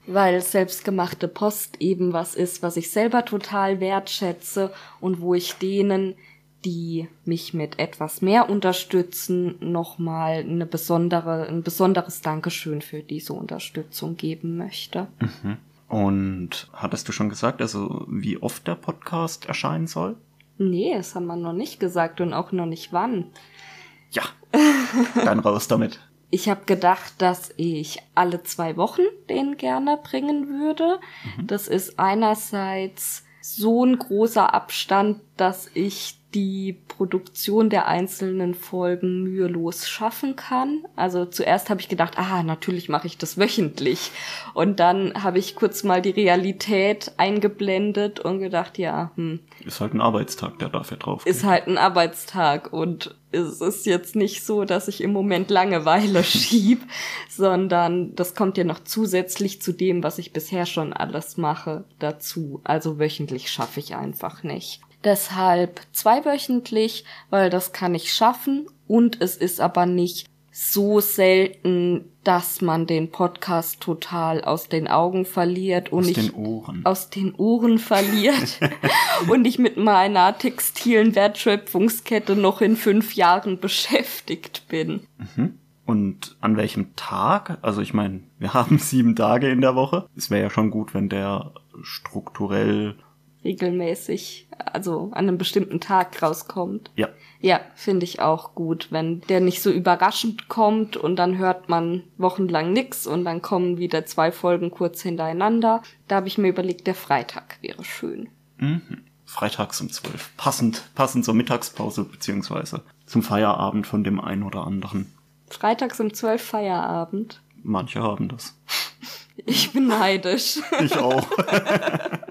[SPEAKER 2] weil selbstgemachte Post eben was ist, was ich selber total wertschätze und wo ich denen, die mich mit etwas mehr unterstützen, nochmal eine besondere, ein besonderes Dankeschön für diese Unterstützung geben möchte.
[SPEAKER 1] Mhm. Und hattest du schon gesagt, also wie oft der Podcast erscheinen soll?
[SPEAKER 2] Nee, das haben wir noch nicht gesagt und auch noch nicht wann.
[SPEAKER 1] Ja, dann raus damit. [LAUGHS]
[SPEAKER 2] Ich habe gedacht, dass ich alle zwei Wochen den gerne bringen würde. Mhm. Das ist einerseits so ein großer Abstand, dass ich die Produktion der einzelnen Folgen mühelos schaffen kann. Also zuerst habe ich gedacht, ah, natürlich mache ich das wöchentlich. Und dann habe ich kurz mal die Realität eingeblendet und gedacht, ja, hm.
[SPEAKER 1] Ist halt ein Arbeitstag, der dafür drauf.
[SPEAKER 2] Ist halt ein Arbeitstag und es ist jetzt nicht so, dass ich im Moment Langeweile [LAUGHS] schieb, sondern das kommt ja noch zusätzlich zu dem, was ich bisher schon alles mache, dazu. Also wöchentlich schaffe ich einfach nicht. Deshalb zweiwöchentlich, weil das kann ich schaffen und es ist aber nicht so selten, dass man den Podcast total aus den Augen verliert und
[SPEAKER 1] aus
[SPEAKER 2] ich
[SPEAKER 1] den Ohren.
[SPEAKER 2] aus den Ohren verliert [LAUGHS] und ich mit meiner textilen Wertschöpfungskette noch in fünf Jahren beschäftigt bin.
[SPEAKER 1] Mhm. Und an welchem Tag? Also ich meine, wir haben sieben Tage in der Woche. Es wäre ja schon gut, wenn der strukturell
[SPEAKER 2] regelmäßig, also an einem bestimmten Tag rauskommt.
[SPEAKER 1] Ja.
[SPEAKER 2] Ja, finde ich auch gut, wenn der nicht so überraschend kommt und dann hört man wochenlang nix und dann kommen wieder zwei Folgen kurz hintereinander. Da habe ich mir überlegt, der Freitag wäre schön.
[SPEAKER 1] Mhm. Freitags um zwölf. Passend, passend zur Mittagspause beziehungsweise zum Feierabend von dem einen oder anderen.
[SPEAKER 2] Freitags um zwölf Feierabend.
[SPEAKER 1] Manche haben das.
[SPEAKER 2] Ich bin neidisch.
[SPEAKER 1] Ich auch. [LAUGHS]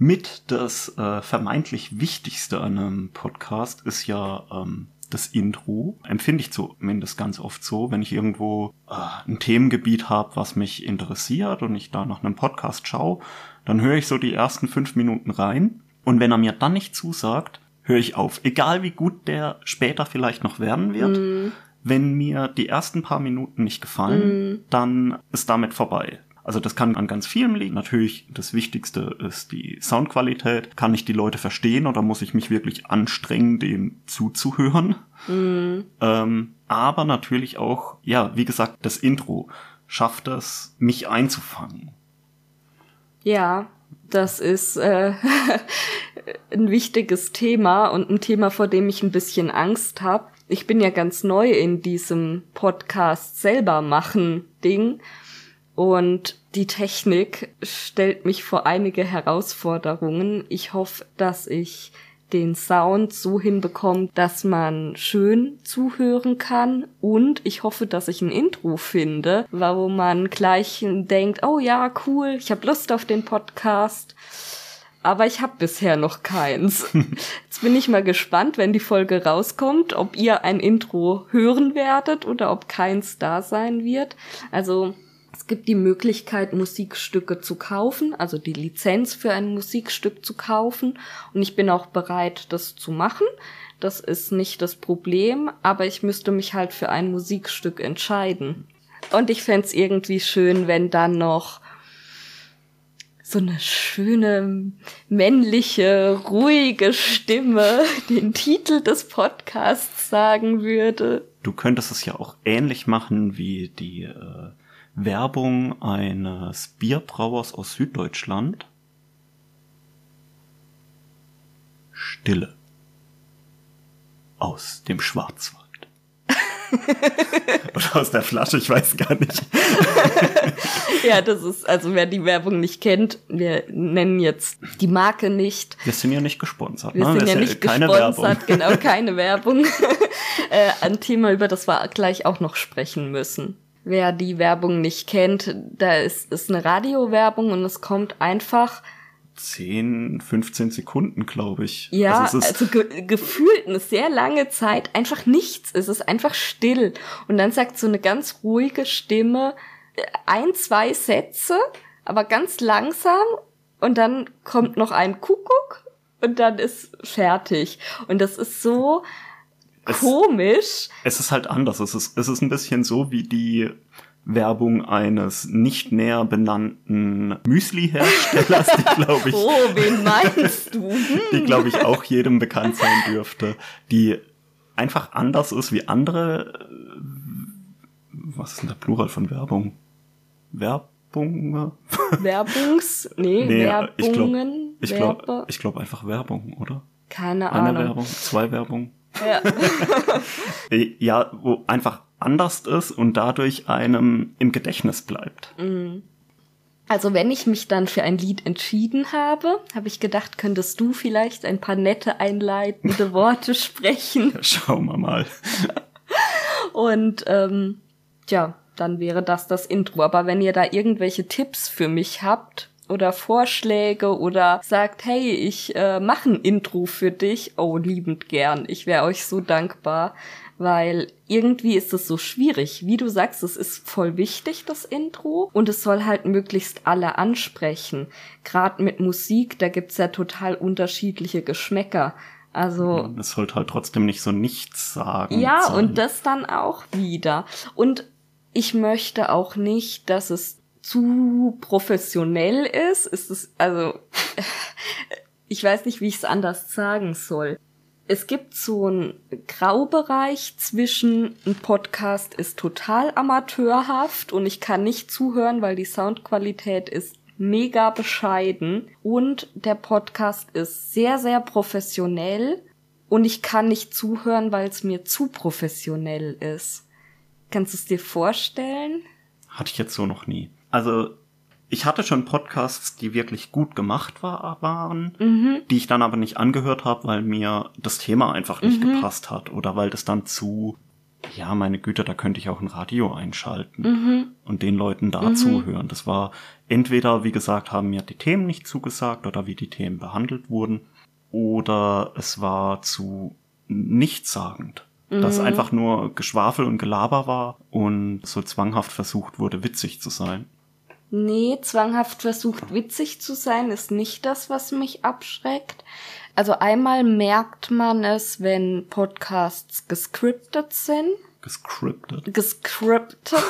[SPEAKER 1] mit das äh, vermeintlich Wichtigste an einem Podcast ist ja ähm, das Intro. Empfinde ich zumindest ganz oft so, wenn ich irgendwo äh, ein Themengebiet habe, was mich interessiert und ich da nach einem Podcast schaue, dann höre ich so die ersten fünf Minuten rein. Und wenn er mir dann nicht zusagt, höre ich auf. Egal wie gut der später vielleicht noch werden wird. Mm. Wenn mir die ersten paar Minuten nicht gefallen, mm. dann ist damit vorbei. Also das kann an ganz vielem liegen. Natürlich, das Wichtigste ist die Soundqualität. Kann ich die Leute verstehen oder muss ich mich wirklich anstrengen, dem zuzuhören? Mhm. Ähm, aber natürlich auch, ja, wie gesagt, das Intro schafft es, mich einzufangen.
[SPEAKER 2] Ja, das ist äh, [LAUGHS] ein wichtiges Thema und ein Thema, vor dem ich ein bisschen Angst habe. Ich bin ja ganz neu in diesem Podcast selber machen Ding und die Technik stellt mich vor einige Herausforderungen. Ich hoffe, dass ich den Sound so hinbekomme, dass man schön zuhören kann und ich hoffe, dass ich ein Intro finde, wo man gleich denkt, oh ja, cool, ich habe Lust auf den Podcast. Aber ich habe bisher noch keins. [LAUGHS] Jetzt bin ich mal gespannt, wenn die Folge rauskommt, ob ihr ein Intro hören werdet oder ob keins da sein wird. Also es gibt die Möglichkeit, Musikstücke zu kaufen, also die Lizenz für ein Musikstück zu kaufen. Und ich bin auch bereit, das zu machen. Das ist nicht das Problem, aber ich müsste mich halt für ein Musikstück entscheiden. Und ich fände irgendwie schön, wenn dann noch so eine schöne, männliche, ruhige Stimme [LAUGHS] den Titel des Podcasts sagen würde.
[SPEAKER 1] Du könntest es ja auch ähnlich machen wie die äh, Werbung eines Bierbrauers aus Süddeutschland. Stille. Aus dem Schwarzwald. [LAUGHS] Oder aus der Flasche, ich weiß gar nicht. [LAUGHS]
[SPEAKER 2] ja, das ist, also wer die Werbung nicht kennt, wir nennen jetzt die Marke nicht.
[SPEAKER 1] Wir sind ja nicht gesponsert.
[SPEAKER 2] Wir ne? sind ja nicht keine gesponsert, Werbung. genau, keine [LAUGHS] Werbung. äh, ein Thema, über das wir gleich auch noch sprechen müssen. Wer die Werbung nicht kennt, da ist, ist eine Radiowerbung und es kommt einfach
[SPEAKER 1] 10, 15 Sekunden, glaube ich.
[SPEAKER 2] Ja, also, also ge gefühlt eine sehr lange Zeit einfach nichts. Es ist einfach still. Und dann sagt so eine ganz ruhige Stimme äh, ein, zwei Sätze, aber ganz langsam. Und dann kommt noch ein Kuckuck und dann ist fertig. Und das ist so, komisch.
[SPEAKER 1] Es ist halt anders. Es ist, es ist ein bisschen so wie die Werbung eines nicht näher benannten Müsli-Herstellers, die glaube ich. [LAUGHS]
[SPEAKER 2] oh, wen meinst du?
[SPEAKER 1] die glaube ich auch jedem bekannt sein dürfte, die einfach anders ist wie andere. Was ist denn der Plural von Werbung? Werbung?
[SPEAKER 2] Werbungs? Nee, [LAUGHS] nee Werbungen.
[SPEAKER 1] Ich glaube glaub, ich glaub einfach Werbung, oder?
[SPEAKER 2] Keine Ahnung.
[SPEAKER 1] Eine Werbung, zwei Werbung. Ja. [LAUGHS] ja, wo einfach anders ist und dadurch einem im Gedächtnis bleibt.
[SPEAKER 2] Mhm. Also wenn ich mich dann für ein Lied entschieden habe, habe ich gedacht, könntest du vielleicht ein paar nette einleitende [LAUGHS] Worte sprechen.
[SPEAKER 1] Ja, schauen wir mal. [LAUGHS]
[SPEAKER 2] und ähm, ja, dann wäre das das Intro. Aber wenn ihr da irgendwelche Tipps für mich habt oder Vorschläge oder sagt, hey, ich äh, mache ein Intro für dich, oh, liebend gern. Ich wäre euch so dankbar weil irgendwie ist es so schwierig. Wie du sagst, es ist voll wichtig, das Intro, und es soll halt möglichst alle ansprechen. Gerade mit Musik, da gibt's ja total unterschiedliche Geschmäcker. Also.
[SPEAKER 1] Es sollte halt trotzdem nicht so nichts sagen.
[SPEAKER 2] Ja, sein. und das dann auch wieder. Und ich möchte auch nicht, dass es zu professionell ist. Ist es, also, [LAUGHS] ich weiß nicht, wie ich es anders sagen soll es gibt so einen Graubereich zwischen ein Podcast ist total amateurhaft und ich kann nicht zuhören, weil die Soundqualität ist mega bescheiden und der Podcast ist sehr, sehr professionell und ich kann nicht zuhören, weil es mir zu professionell ist. Kannst du es dir vorstellen?
[SPEAKER 1] Hatte ich jetzt so noch nie. Also ich hatte schon Podcasts, die wirklich gut gemacht war, waren, mhm. die ich dann aber nicht angehört habe, weil mir das Thema einfach nicht mhm. gepasst hat oder weil das dann zu, ja, meine Güte, da könnte ich auch ein Radio einschalten mhm. und den Leuten da mhm. zuhören. Das war entweder, wie gesagt, haben mir die Themen nicht zugesagt oder wie die Themen behandelt wurden oder es war zu nichtssagend. Dass mhm. einfach nur Geschwafel und Gelaber war und so zwanghaft versucht wurde, witzig zu sein.
[SPEAKER 2] Nee, zwanghaft versucht witzig zu sein, ist nicht das, was mich abschreckt. Also einmal merkt man es, wenn Podcasts gescriptet sind.
[SPEAKER 1] Gescriptet?
[SPEAKER 2] Gescriptet. [LAUGHS]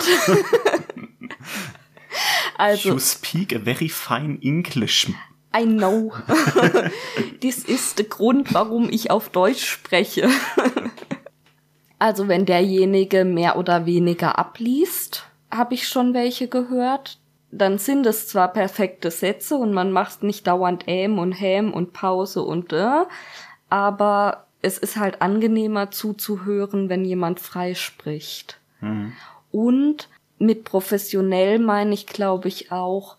[SPEAKER 1] also. You speak a very fine English.
[SPEAKER 2] I know. [LAUGHS] Dies ist der Grund, warum ich auf Deutsch spreche. [LAUGHS] also wenn derjenige mehr oder weniger abliest, habe ich schon welche gehört dann sind es zwar perfekte Sätze und man macht nicht dauernd äm und häm und Pause und äh, aber es ist halt angenehmer zuzuhören, wenn jemand frei spricht. Mhm. Und mit professionell meine ich, glaube ich, auch,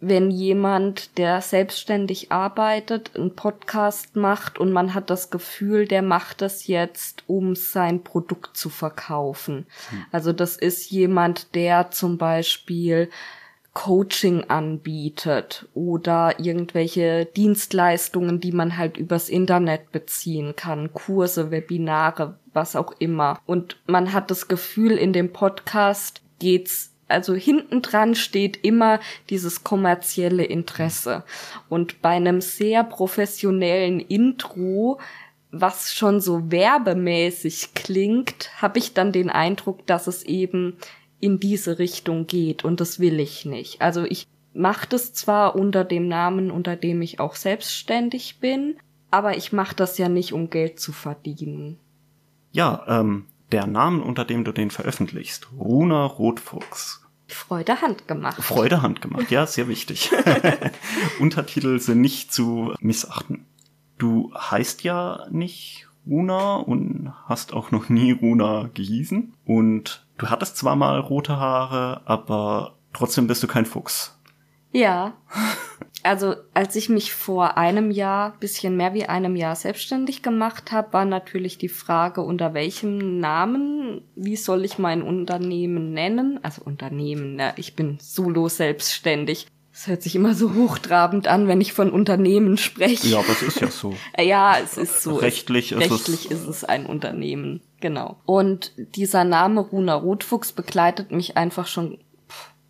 [SPEAKER 2] wenn jemand, der selbstständig arbeitet, einen Podcast macht und man hat das Gefühl, der macht das jetzt, um sein Produkt zu verkaufen. Mhm. Also das ist jemand, der zum Beispiel Coaching anbietet oder irgendwelche Dienstleistungen, die man halt übers Internet beziehen kann, Kurse, Webinare, was auch immer. Und man hat das Gefühl, in dem Podcast geht's also hinten dran steht immer dieses kommerzielle Interesse. Und bei einem sehr professionellen Intro, was schon so werbemäßig klingt, habe ich dann den Eindruck, dass es eben in diese Richtung geht und das will ich nicht. Also ich mache das zwar unter dem Namen, unter dem ich auch selbstständig bin, aber ich mache das ja nicht, um Geld zu verdienen.
[SPEAKER 1] Ja, ähm, der Name, unter dem du den veröffentlichst, Runa Rotfuchs.
[SPEAKER 2] Freude handgemacht.
[SPEAKER 1] Freude handgemacht, ja, sehr wichtig. [LAUGHS] Untertitel sind nicht zu missachten. Du heißt ja nicht Runa und hast auch noch nie Runa gehießen. Und Du hattest zwar mal rote Haare, aber trotzdem bist du kein Fuchs.
[SPEAKER 2] Ja. [LAUGHS] Also als ich mich vor einem Jahr, bisschen mehr wie einem Jahr selbstständig gemacht habe, war natürlich die Frage, unter welchem Namen, wie soll ich mein Unternehmen nennen? Also Unternehmen, ne? ich bin solo selbstständig. Es hört sich immer so hochtrabend an, wenn ich von Unternehmen spreche.
[SPEAKER 1] Ja, aber es ist ja so. [LAUGHS]
[SPEAKER 2] ja, es ist so.
[SPEAKER 1] Rechtlich,
[SPEAKER 2] ist, rechtlich es ist es ein Unternehmen, genau. Und dieser Name Runa Rotfuchs begleitet mich einfach schon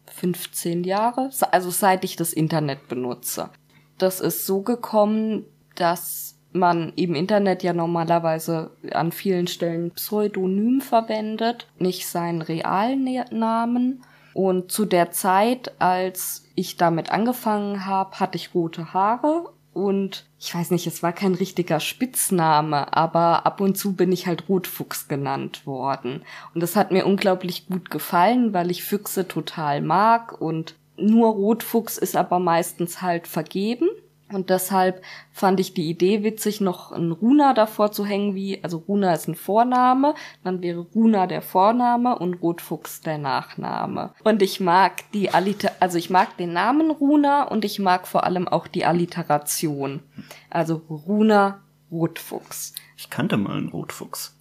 [SPEAKER 2] 15 Jahre, also seit ich das Internet benutze. Das ist so gekommen, dass man im Internet ja normalerweise an vielen Stellen Pseudonym verwendet, nicht seinen realen Namen. Und zu der Zeit, als ich damit angefangen habe, hatte ich rote Haare und ich weiß nicht, es war kein richtiger Spitzname, aber ab und zu bin ich halt Rotfuchs genannt worden. Und das hat mir unglaublich gut gefallen, weil ich Füchse total mag und nur Rotfuchs ist aber meistens halt vergeben. Und deshalb fand ich die Idee witzig, noch ein Runa davor zu hängen, wie, also Runa ist ein Vorname, dann wäre Runa der Vorname und Rotfuchs der Nachname. Und ich mag die Alliter, also ich mag den Namen Runa und ich mag vor allem auch die Alliteration. Also Runa Rotfuchs.
[SPEAKER 1] Ich kannte mal einen Rotfuchs.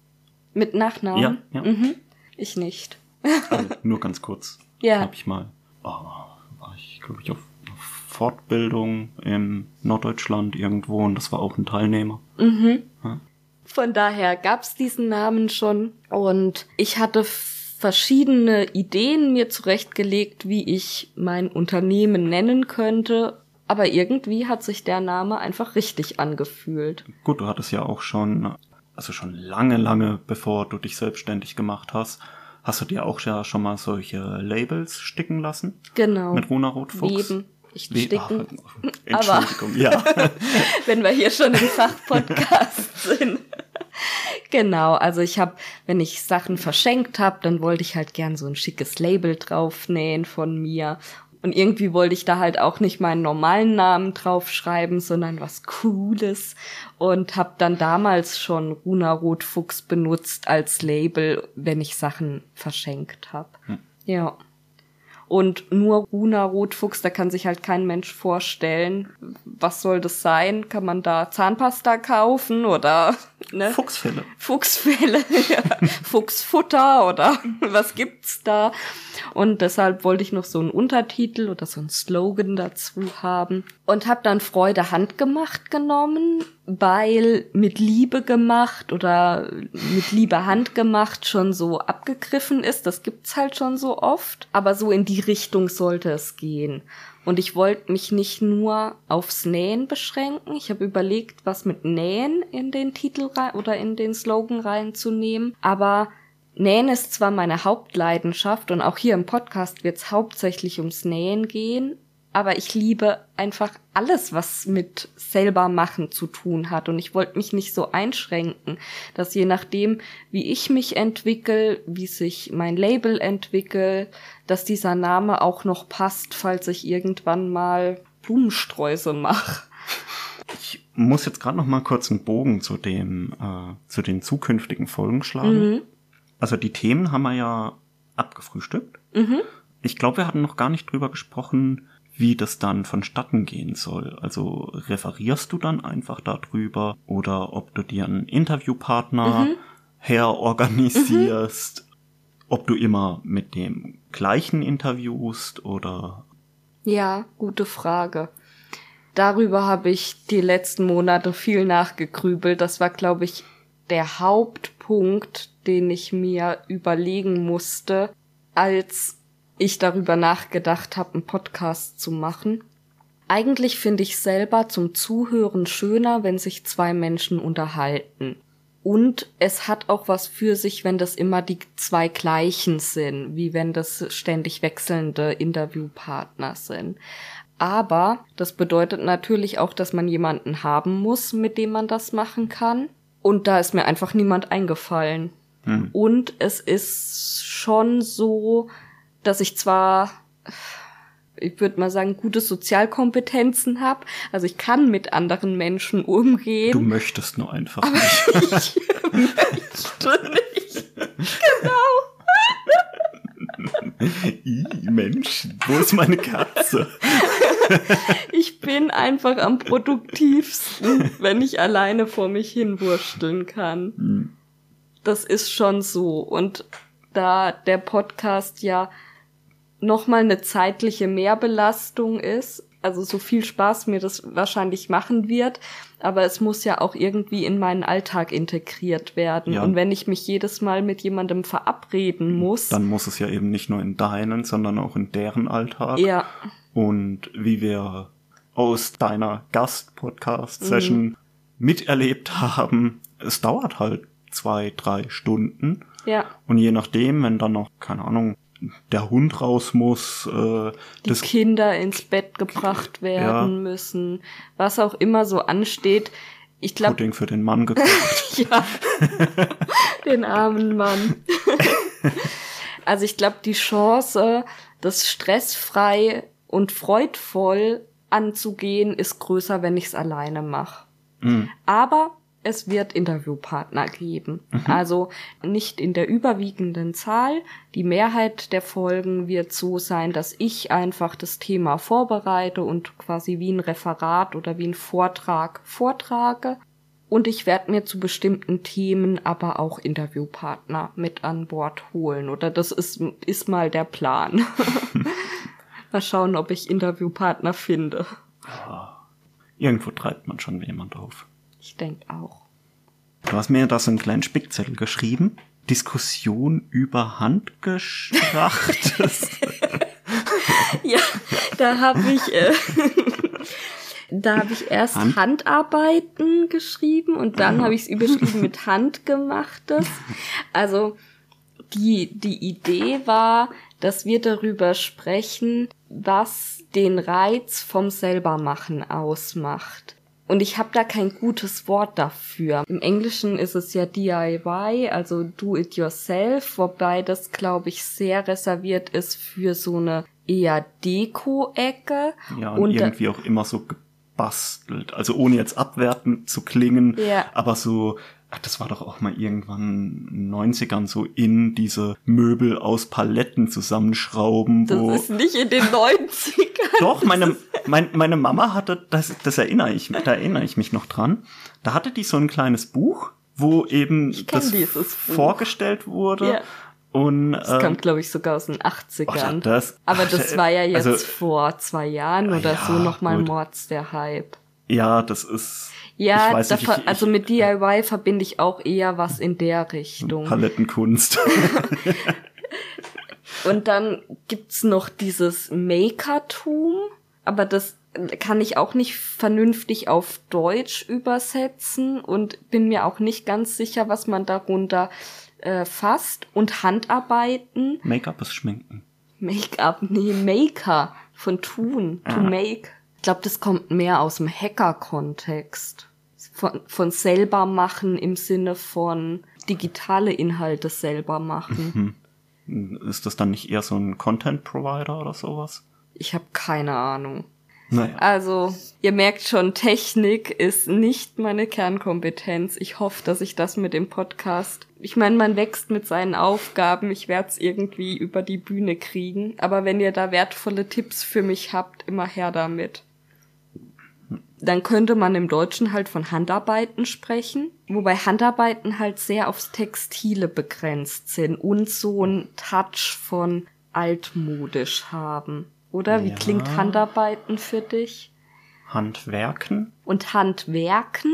[SPEAKER 2] Mit Nachnamen?
[SPEAKER 1] Ja, ja.
[SPEAKER 2] Mhm. Ich nicht.
[SPEAKER 1] Also, nur ganz kurz. [LAUGHS]
[SPEAKER 2] Ja.
[SPEAKER 1] Hab ich mal, oh, war ich, glaube ich, auf Fortbildung in Norddeutschland irgendwo und das war auch ein Teilnehmer.
[SPEAKER 2] Mhm. Ja. Von daher gab's diesen Namen schon und ich hatte verschiedene Ideen mir zurechtgelegt, wie ich mein Unternehmen nennen könnte, aber irgendwie hat sich der Name einfach richtig angefühlt.
[SPEAKER 1] Gut, du hattest ja auch schon, also schon lange, lange bevor du dich selbstständig gemacht hast, hast du dir auch ja schon mal solche Labels sticken lassen?
[SPEAKER 2] Genau.
[SPEAKER 1] Mit Runa Rotfuchs?
[SPEAKER 2] Weben Wie, sticken.
[SPEAKER 1] Ach, Entschuldigung, aber [LAUGHS] ja.
[SPEAKER 2] wenn wir hier schon im Fachpodcast [LAUGHS] sind. genau, also ich habe, wenn ich Sachen verschenkt habe, dann wollte ich halt gern so ein schickes Label draufnähen von mir. Und irgendwie wollte ich da halt auch nicht meinen normalen Namen draufschreiben, sondern was Cooles. Und habe dann damals schon Runa Rotfuchs benutzt als Label, wenn ich Sachen verschenkt habe. Hm. Ja. Und nur Runa Rotfuchs, da kann sich halt kein Mensch vorstellen. Was soll das sein? Kann man da Zahnpasta kaufen oder
[SPEAKER 1] ne? Fuchsfälle.
[SPEAKER 2] Fuchsfälle, [LAUGHS] ja. Fuchsfutter oder [LAUGHS] was gibt's da? Und deshalb wollte ich noch so einen Untertitel oder so einen Slogan dazu haben. Und habe dann Freude handgemacht genommen, weil mit Liebe gemacht oder mit Liebe handgemacht schon so abgegriffen ist. Das gibt's halt schon so oft. Aber so in die Richtung sollte es gehen. Und ich wollte mich nicht nur aufs Nähen beschränken. Ich habe überlegt, was mit Nähen in den Titel oder in den Slogan reinzunehmen. Aber Nähen ist zwar meine Hauptleidenschaft und auch hier im Podcast wird es hauptsächlich ums Nähen gehen, aber ich liebe einfach alles, was mit selber machen zu tun hat. Und ich wollte mich nicht so einschränken, dass je nachdem, wie ich mich entwickle, wie sich mein Label entwickelt, dass dieser Name auch noch passt, falls ich irgendwann mal Blumensträuße mache.
[SPEAKER 1] Ich muss jetzt gerade noch mal kurz einen Bogen zu dem äh, zu den zukünftigen Folgen schlagen. Mhm. Also die Themen haben wir ja abgefrühstückt. Mhm. Ich glaube, wir hatten noch gar nicht drüber gesprochen, wie das dann vonstatten gehen soll. Also referierst du dann einfach darüber oder ob du dir einen Interviewpartner mhm. herorganisierst, mhm. ob du immer mit dem gleichen interviewst oder.
[SPEAKER 2] Ja, gute Frage. Darüber habe ich die letzten Monate viel nachgegrübelt. Das war, glaube ich, der Hauptpunkt, den ich mir überlegen musste, als ich darüber nachgedacht habe, einen Podcast zu machen. Eigentlich finde ich selber zum Zuhören schöner, wenn sich zwei Menschen unterhalten. Und es hat auch was für sich, wenn das immer die zwei gleichen sind, wie wenn das ständig wechselnde Interviewpartner sind. Aber das bedeutet natürlich auch, dass man jemanden haben muss, mit dem man das machen kann. Und da ist mir einfach niemand eingefallen. Hm. Und es ist schon so, dass ich zwar, ich würde mal sagen, gute Sozialkompetenzen habe. Also ich kann mit anderen Menschen umgehen.
[SPEAKER 1] Du möchtest nur einfach nicht. [LAUGHS]
[SPEAKER 2] ich möchte nicht. Genau. [LAUGHS]
[SPEAKER 1] I, Mensch, wo ist meine Katze? [LAUGHS]
[SPEAKER 2] ich bin einfach am produktivsten, wenn ich alleine vor mich hinwursteln kann. Hm. Das ist schon so. Und da der Podcast ja nochmal eine zeitliche Mehrbelastung ist. Also so viel Spaß mir das wahrscheinlich machen wird, aber es muss ja auch irgendwie in meinen Alltag integriert werden. Ja. Und wenn ich mich jedes Mal mit jemandem verabreden muss.
[SPEAKER 1] Dann muss es ja eben nicht nur in deinen, sondern auch in deren Alltag.
[SPEAKER 2] Ja.
[SPEAKER 1] Und wie wir aus deiner Gast-Podcast-Session mhm miterlebt haben, es dauert halt zwei, drei Stunden.
[SPEAKER 2] Ja.
[SPEAKER 1] Und je nachdem, wenn dann noch, keine Ahnung, der Hund raus muss, äh,
[SPEAKER 2] die Kinder ins Bett gebracht werden ja. müssen, was auch immer so ansteht. Ich glaube.
[SPEAKER 1] Pudding für den Mann gekocht. [LAUGHS]
[SPEAKER 2] ja. den armen Mann. [LAUGHS] also ich glaube, die Chance, das stressfrei und freudvoll anzugehen, ist größer, wenn ich es alleine mache. Mhm. Aber es wird Interviewpartner geben. Mhm. Also nicht in der überwiegenden Zahl. Die Mehrheit der Folgen wird so sein, dass ich einfach das Thema vorbereite und quasi wie ein Referat oder wie ein Vortrag vortrage. Und ich werde mir zu bestimmten Themen aber auch Interviewpartner mit an Bord holen. Oder das ist, ist mal der Plan. [LAUGHS] mal schauen, ob ich Interviewpartner finde.
[SPEAKER 1] Ja, irgendwo treibt man schon jemand auf.
[SPEAKER 2] Ich denke auch.
[SPEAKER 1] Du hast mir da so einen kleinen Spickzettel geschrieben. Diskussion über Handgeschrachtes. [LAUGHS] [LAUGHS]
[SPEAKER 2] ja, da habe ich, äh, da habe ich erst Hand? Handarbeiten geschrieben und dann habe ich es überschrieben mit Handgemachtes. Also die, die Idee war, dass wir darüber sprechen, was den Reiz vom Selbermachen ausmacht. Und ich habe da kein gutes Wort dafür. Im Englischen ist es ja DIY, also do it yourself, wobei das, glaube ich, sehr reserviert ist für so eine eher Deko-Ecke.
[SPEAKER 1] Ja, und, und irgendwie auch immer so gebastelt. Also ohne jetzt abwertend zu klingen, ja. aber so Ach, das war doch auch mal irgendwann in den 90ern so in diese Möbel aus Paletten zusammenschrauben.
[SPEAKER 2] Das ist nicht in den 90ern. [LAUGHS]
[SPEAKER 1] doch, meine, mein, meine Mama hatte, das, das erinnere ich, da erinnere ich mich noch dran. Da hatte die so ein kleines Buch, wo eben das vorgestellt wurde. Ja. Und,
[SPEAKER 2] das äh, kommt, glaube ich, sogar aus den 80ern. Oh, das, Aber das war ja jetzt also, vor zwei Jahren oder ja, so nochmal Mords der Hype.
[SPEAKER 1] Ja, das ist
[SPEAKER 2] ja, weiß, ich, ich, also mit DIY verbinde ich auch eher was in der Richtung.
[SPEAKER 1] Palettenkunst. [LAUGHS]
[SPEAKER 2] Und dann gibt's noch dieses Makertum, aber das kann ich auch nicht vernünftig auf Deutsch übersetzen und bin mir auch nicht ganz sicher, was man darunter äh, fasst. Und Handarbeiten.
[SPEAKER 1] Make-up ist Schminken.
[SPEAKER 2] Make-up, nee, Maker von tun, to ah. make glaube, das kommt mehr aus dem Hacker-Kontext. Von, von selber machen im Sinne von digitale Inhalte selber machen.
[SPEAKER 1] Mhm. Ist das dann nicht eher so ein Content-Provider oder sowas?
[SPEAKER 2] Ich habe keine Ahnung. Naja. Also, ihr merkt schon, Technik ist nicht meine Kernkompetenz. Ich hoffe, dass ich das mit dem Podcast. Ich meine, man wächst mit seinen Aufgaben. Ich werde es irgendwie über die Bühne kriegen. Aber wenn ihr da wertvolle Tipps für mich habt, immer her damit dann könnte man im Deutschen halt von Handarbeiten sprechen, wobei Handarbeiten halt sehr aufs Textile begrenzt sind und so ein Touch von altmodisch haben. Oder wie ja. klingt Handarbeiten für dich?
[SPEAKER 1] Handwerken.
[SPEAKER 2] Und Handwerken,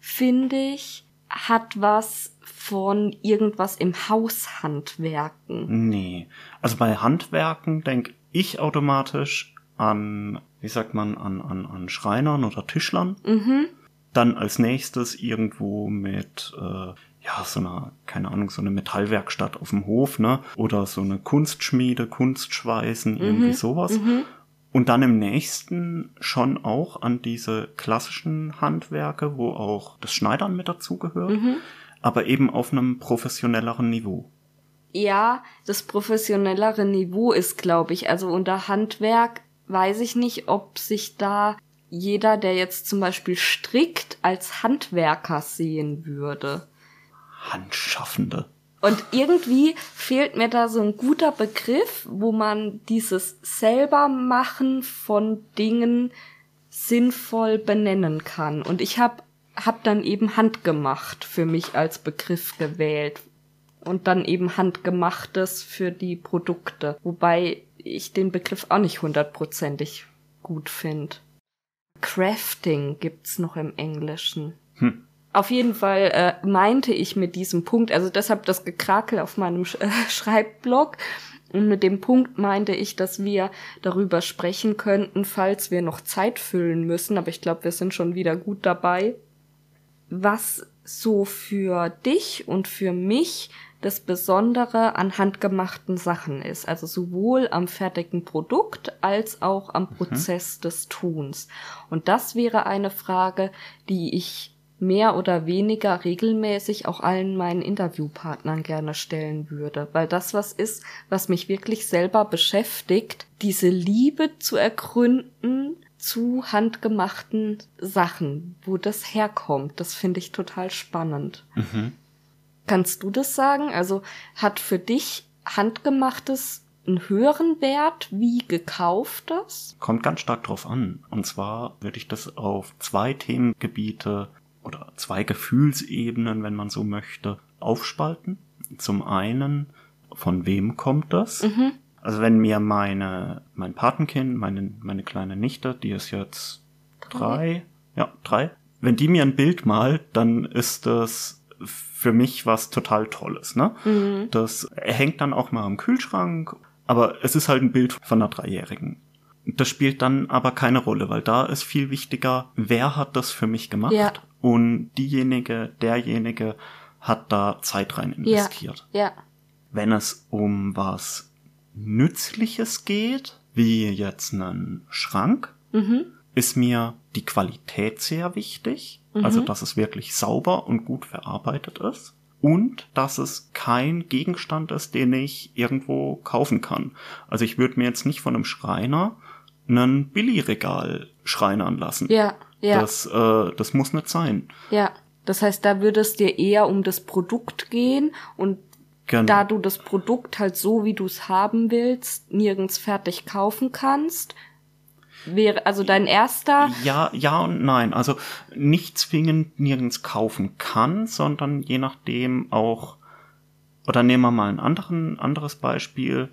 [SPEAKER 2] finde ich, hat was von irgendwas im Haus Handwerken.
[SPEAKER 1] Nee. Also bei Handwerken denke ich automatisch an wie sagt man, an, an, an Schreinern oder Tischlern. Mhm. Dann als nächstes irgendwo mit, äh, ja, so einer, keine Ahnung, so eine Metallwerkstatt auf dem Hof, ne? Oder so eine Kunstschmiede, Kunstschweißen, irgendwie mhm. sowas. Mhm. Und dann im nächsten schon auch an diese klassischen Handwerke, wo auch das Schneidern mit dazugehört, mhm. aber eben auf einem professionelleren Niveau.
[SPEAKER 2] Ja, das professionellere Niveau ist, glaube ich, also unter Handwerk weiß ich nicht, ob sich da jeder, der jetzt zum Beispiel strickt, als Handwerker sehen würde.
[SPEAKER 1] Handschaffende.
[SPEAKER 2] Und irgendwie fehlt mir da so ein guter Begriff, wo man dieses selber machen von Dingen sinnvoll benennen kann. Und ich habe hab dann eben handgemacht für mich als Begriff gewählt. Und dann eben handgemachtes für die Produkte. Wobei ich den Begriff auch nicht hundertprozentig gut finde. Crafting gibt's noch im Englischen. Hm. Auf jeden Fall äh, meinte ich mit diesem Punkt, also deshalb das Gekrakel auf meinem Sch [LAUGHS] äh, Schreibblock. Und mit dem Punkt meinte ich, dass wir darüber sprechen könnten, falls wir noch Zeit füllen müssen. Aber ich glaube, wir sind schon wieder gut dabei. was so für dich und für mich das Besondere an handgemachten Sachen ist. Also sowohl am fertigen Produkt als auch am mhm. Prozess mhm. des Tuns. Und das wäre eine Frage, die ich mehr oder weniger regelmäßig auch allen meinen Interviewpartnern gerne stellen würde, weil das was ist, was mich wirklich selber beschäftigt, diese Liebe zu ergründen zu handgemachten Sachen, wo das herkommt. Das finde ich total spannend. Mhm. Kannst du das sagen? Also hat für dich handgemachtes einen höheren Wert wie gekauftes?
[SPEAKER 1] Kommt ganz stark drauf an. Und zwar würde ich das auf zwei Themengebiete oder zwei Gefühlsebenen, wenn man so möchte, aufspalten. Zum einen, von wem kommt das? Mhm. Also wenn mir meine, mein Patenkind, meine, meine kleine Nichte, die ist jetzt drei, ja, drei, wenn die mir ein Bild malt, dann ist das für mich was total Tolles, ne? Mhm. Das hängt dann auch mal am Kühlschrank, aber es ist halt ein Bild von einer Dreijährigen. Das spielt dann aber keine Rolle, weil da ist viel wichtiger, wer hat das für mich gemacht ja. und diejenige, derjenige hat da Zeit rein investiert.
[SPEAKER 2] Ja. ja.
[SPEAKER 1] Wenn es um was Nützliches geht, wie jetzt einen Schrank, mhm. ist mir die Qualität sehr wichtig. Mhm. Also, dass es wirklich sauber und gut verarbeitet ist. Und dass es kein Gegenstand ist, den ich irgendwo kaufen kann. Also ich würde mir jetzt nicht von einem Schreiner einen Billigregal schreinern lassen.
[SPEAKER 2] Ja, ja.
[SPEAKER 1] Das, äh, das muss nicht sein.
[SPEAKER 2] Ja. Das heißt, da würde es dir eher um das Produkt gehen und Genau. Da du das Produkt halt so, wie du es haben willst, nirgends fertig kaufen kannst, wäre also dein erster.
[SPEAKER 1] Ja, ja und nein. Also nicht zwingend nirgends kaufen kann, sondern je nachdem auch. Oder nehmen wir mal ein anderen, anderes Beispiel.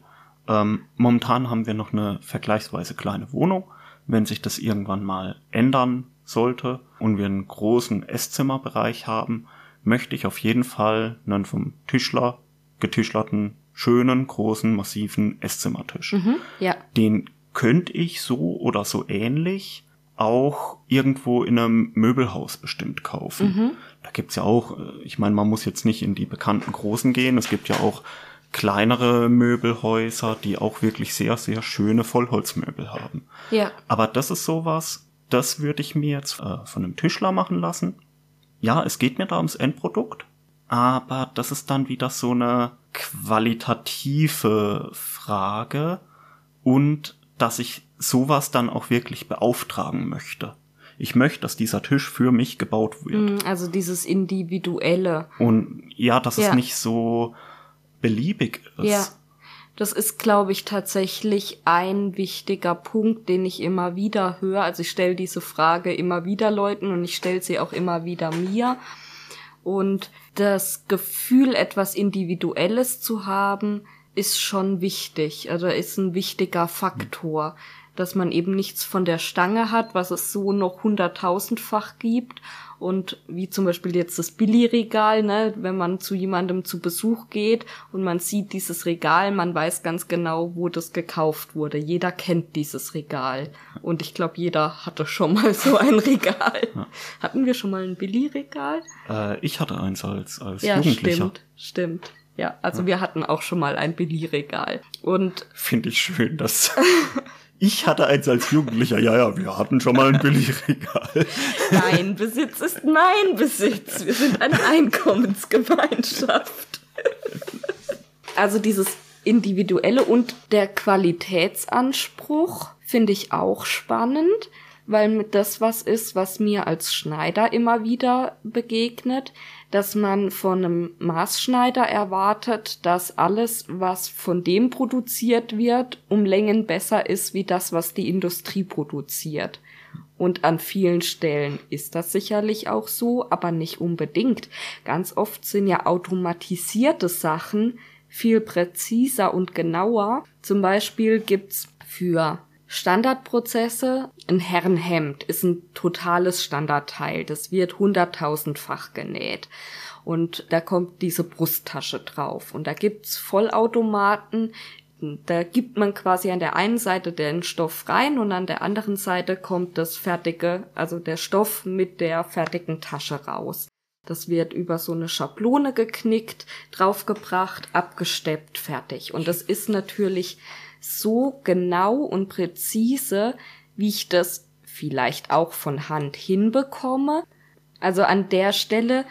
[SPEAKER 1] Ähm, momentan haben wir noch eine vergleichsweise kleine Wohnung. Wenn sich das irgendwann mal ändern sollte und wir einen großen Esszimmerbereich haben, möchte ich auf jeden Fall einen vom Tischler getischlerten, schönen, großen, massiven Esszimmertisch. Mhm,
[SPEAKER 2] ja.
[SPEAKER 1] Den könnte ich so oder so ähnlich auch irgendwo in einem Möbelhaus bestimmt kaufen. Mhm. Da gibt's ja auch, äh, ich meine, man muss jetzt nicht in die bekannten großen gehen. Es gibt ja auch kleinere Möbelhäuser, die auch wirklich sehr, sehr schöne Vollholzmöbel haben.
[SPEAKER 2] Ja.
[SPEAKER 1] Aber das ist sowas, das würde ich mir jetzt äh, von einem Tischler machen lassen. Ja, es geht mir da ums Endprodukt aber das ist dann wieder so eine qualitative Frage und dass ich sowas dann auch wirklich beauftragen möchte. Ich möchte, dass dieser Tisch für mich gebaut wird.
[SPEAKER 2] Mm, also dieses Individuelle.
[SPEAKER 1] Und ja, dass ja. es nicht so beliebig ist. Ja.
[SPEAKER 2] Das ist, glaube ich, tatsächlich ein wichtiger Punkt, den ich immer wieder höre. Also ich stelle diese Frage immer wieder Leuten und ich stelle sie auch immer wieder mir. Und das Gefühl, etwas Individuelles zu haben, ist schon wichtig. Also ist ein wichtiger Faktor, dass man eben nichts von der Stange hat, was es so noch hunderttausendfach gibt und wie zum Beispiel jetzt das Billy-Regal, ne, wenn man zu jemandem zu Besuch geht und man sieht dieses Regal, man weiß ganz genau, wo das gekauft wurde. Jeder kennt dieses Regal. Und ich glaube, jeder hatte schon mal so ein [LAUGHS] Regal. Ja. Hatten wir schon mal ein Billy-Regal?
[SPEAKER 1] Äh, ich hatte eins als, als ja, Jugendlicher.
[SPEAKER 2] Stimmt, stimmt. Ja, also wir hatten auch schon mal ein Billy-Regal. Und.
[SPEAKER 1] Finde ich schön, dass [LAUGHS] Ich hatte eins als Jugendlicher. Ja, ja, wir hatten schon mal ein Billigregal. [LAUGHS]
[SPEAKER 2] Dein Besitz ist mein Besitz. Wir sind eine Einkommensgemeinschaft. [LAUGHS] Also dieses individuelle und der Qualitätsanspruch finde ich auch spannend, weil mit das was ist, was mir als Schneider immer wieder begegnet dass man von einem Maßschneider erwartet, dass alles, was von dem produziert wird, um Längen besser ist wie das, was die Industrie produziert. Und an vielen Stellen ist das sicherlich auch so, aber nicht unbedingt. Ganz oft sind ja automatisierte Sachen viel präziser und genauer. Zum Beispiel gibt's für Standardprozesse. Ein Herrenhemd ist ein totales Standardteil. Das wird hunderttausendfach genäht. Und da kommt diese Brusttasche drauf. Und da gibt's Vollautomaten, da gibt man quasi an der einen Seite den Stoff rein und an der anderen Seite kommt das fertige, also der Stoff mit der fertigen Tasche raus. Das wird über so eine Schablone geknickt, draufgebracht, abgesteppt, fertig. Und das ist natürlich so genau und präzise, wie ich das vielleicht auch von Hand hinbekomme. Also an der Stelle,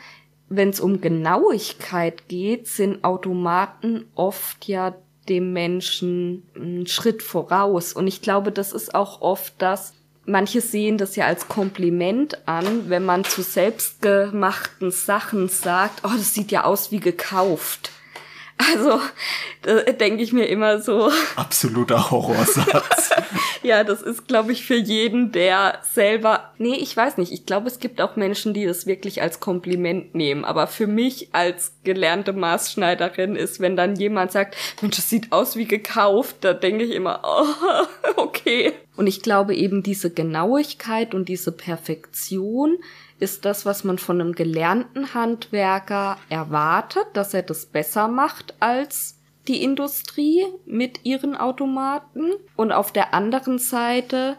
[SPEAKER 2] wenn es um Genauigkeit geht, sind Automaten oft ja dem Menschen einen Schritt voraus. Und ich glaube, das ist auch oft das, manche sehen das ja als Kompliment an, wenn man zu selbstgemachten Sachen sagt, oh, das sieht ja aus wie gekauft. Also, da denke ich mir immer so.
[SPEAKER 1] Absoluter Horrorsatz. [LAUGHS]
[SPEAKER 2] ja, das ist, glaube ich, für jeden, der selber. Nee, ich weiß nicht. Ich glaube, es gibt auch Menschen, die das wirklich als Kompliment nehmen. Aber für mich als gelernte Maßschneiderin ist, wenn dann jemand sagt, Mensch, das sieht aus wie gekauft, da denke ich immer, oh, [LAUGHS] okay. Und ich glaube eben diese Genauigkeit und diese Perfektion ist das, was man von einem gelernten Handwerker erwartet, dass er das besser macht als die Industrie mit ihren Automaten. Und auf der anderen Seite,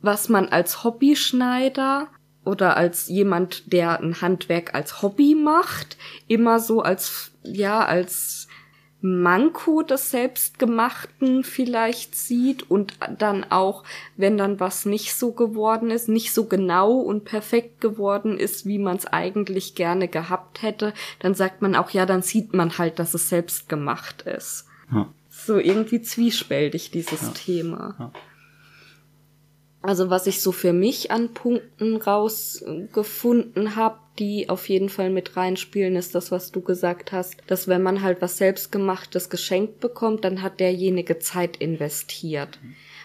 [SPEAKER 2] was man als Hobbyschneider oder als jemand, der ein Handwerk als Hobby macht, immer so als, ja, als Manko des Selbstgemachten vielleicht sieht und dann auch, wenn dann was nicht so geworden ist, nicht so genau und perfekt geworden ist, wie man es eigentlich gerne gehabt hätte, dann sagt man auch, ja, dann sieht man halt, dass es selbst gemacht ist. Ja. So irgendwie zwiespältig, dieses ja. Thema. Ja. Also was ich so für mich an Punkten rausgefunden habe, die auf jeden Fall mit reinspielen, ist das, was du gesagt hast, dass wenn man halt was selbstgemachtes geschenkt bekommt, dann hat derjenige Zeit investiert.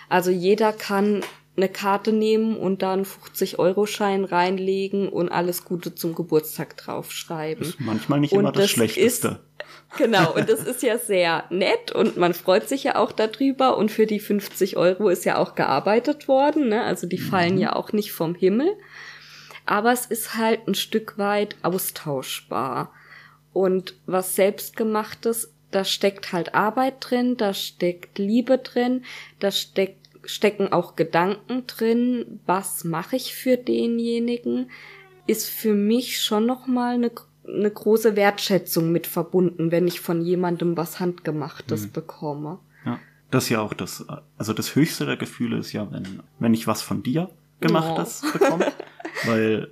[SPEAKER 2] Also jeder kann eine Karte nehmen und da einen 50-Euro-Schein reinlegen und alles Gute zum Geburtstag draufschreiben.
[SPEAKER 1] Ist manchmal nicht und immer das, das Schlechteste.
[SPEAKER 2] Ist, [LAUGHS] Genau, und das ist ja sehr nett und man freut sich ja auch darüber und für die 50 Euro ist ja auch gearbeitet worden, ne? also die fallen mhm. ja auch nicht vom Himmel, aber es ist halt ein Stück weit austauschbar und was selbstgemachtes, da steckt halt Arbeit drin, da steckt Liebe drin, da steckt stecken auch Gedanken drin, was mache ich für denjenigen, ist für mich schon noch mal eine eine große Wertschätzung mit verbunden, wenn ich von jemandem was Handgemachtes mhm. bekomme.
[SPEAKER 1] Ja, das ist ja auch das, also das höchste der Gefühle ist ja, wenn, wenn ich was von dir gemachtes oh. bekomme, [LAUGHS] weil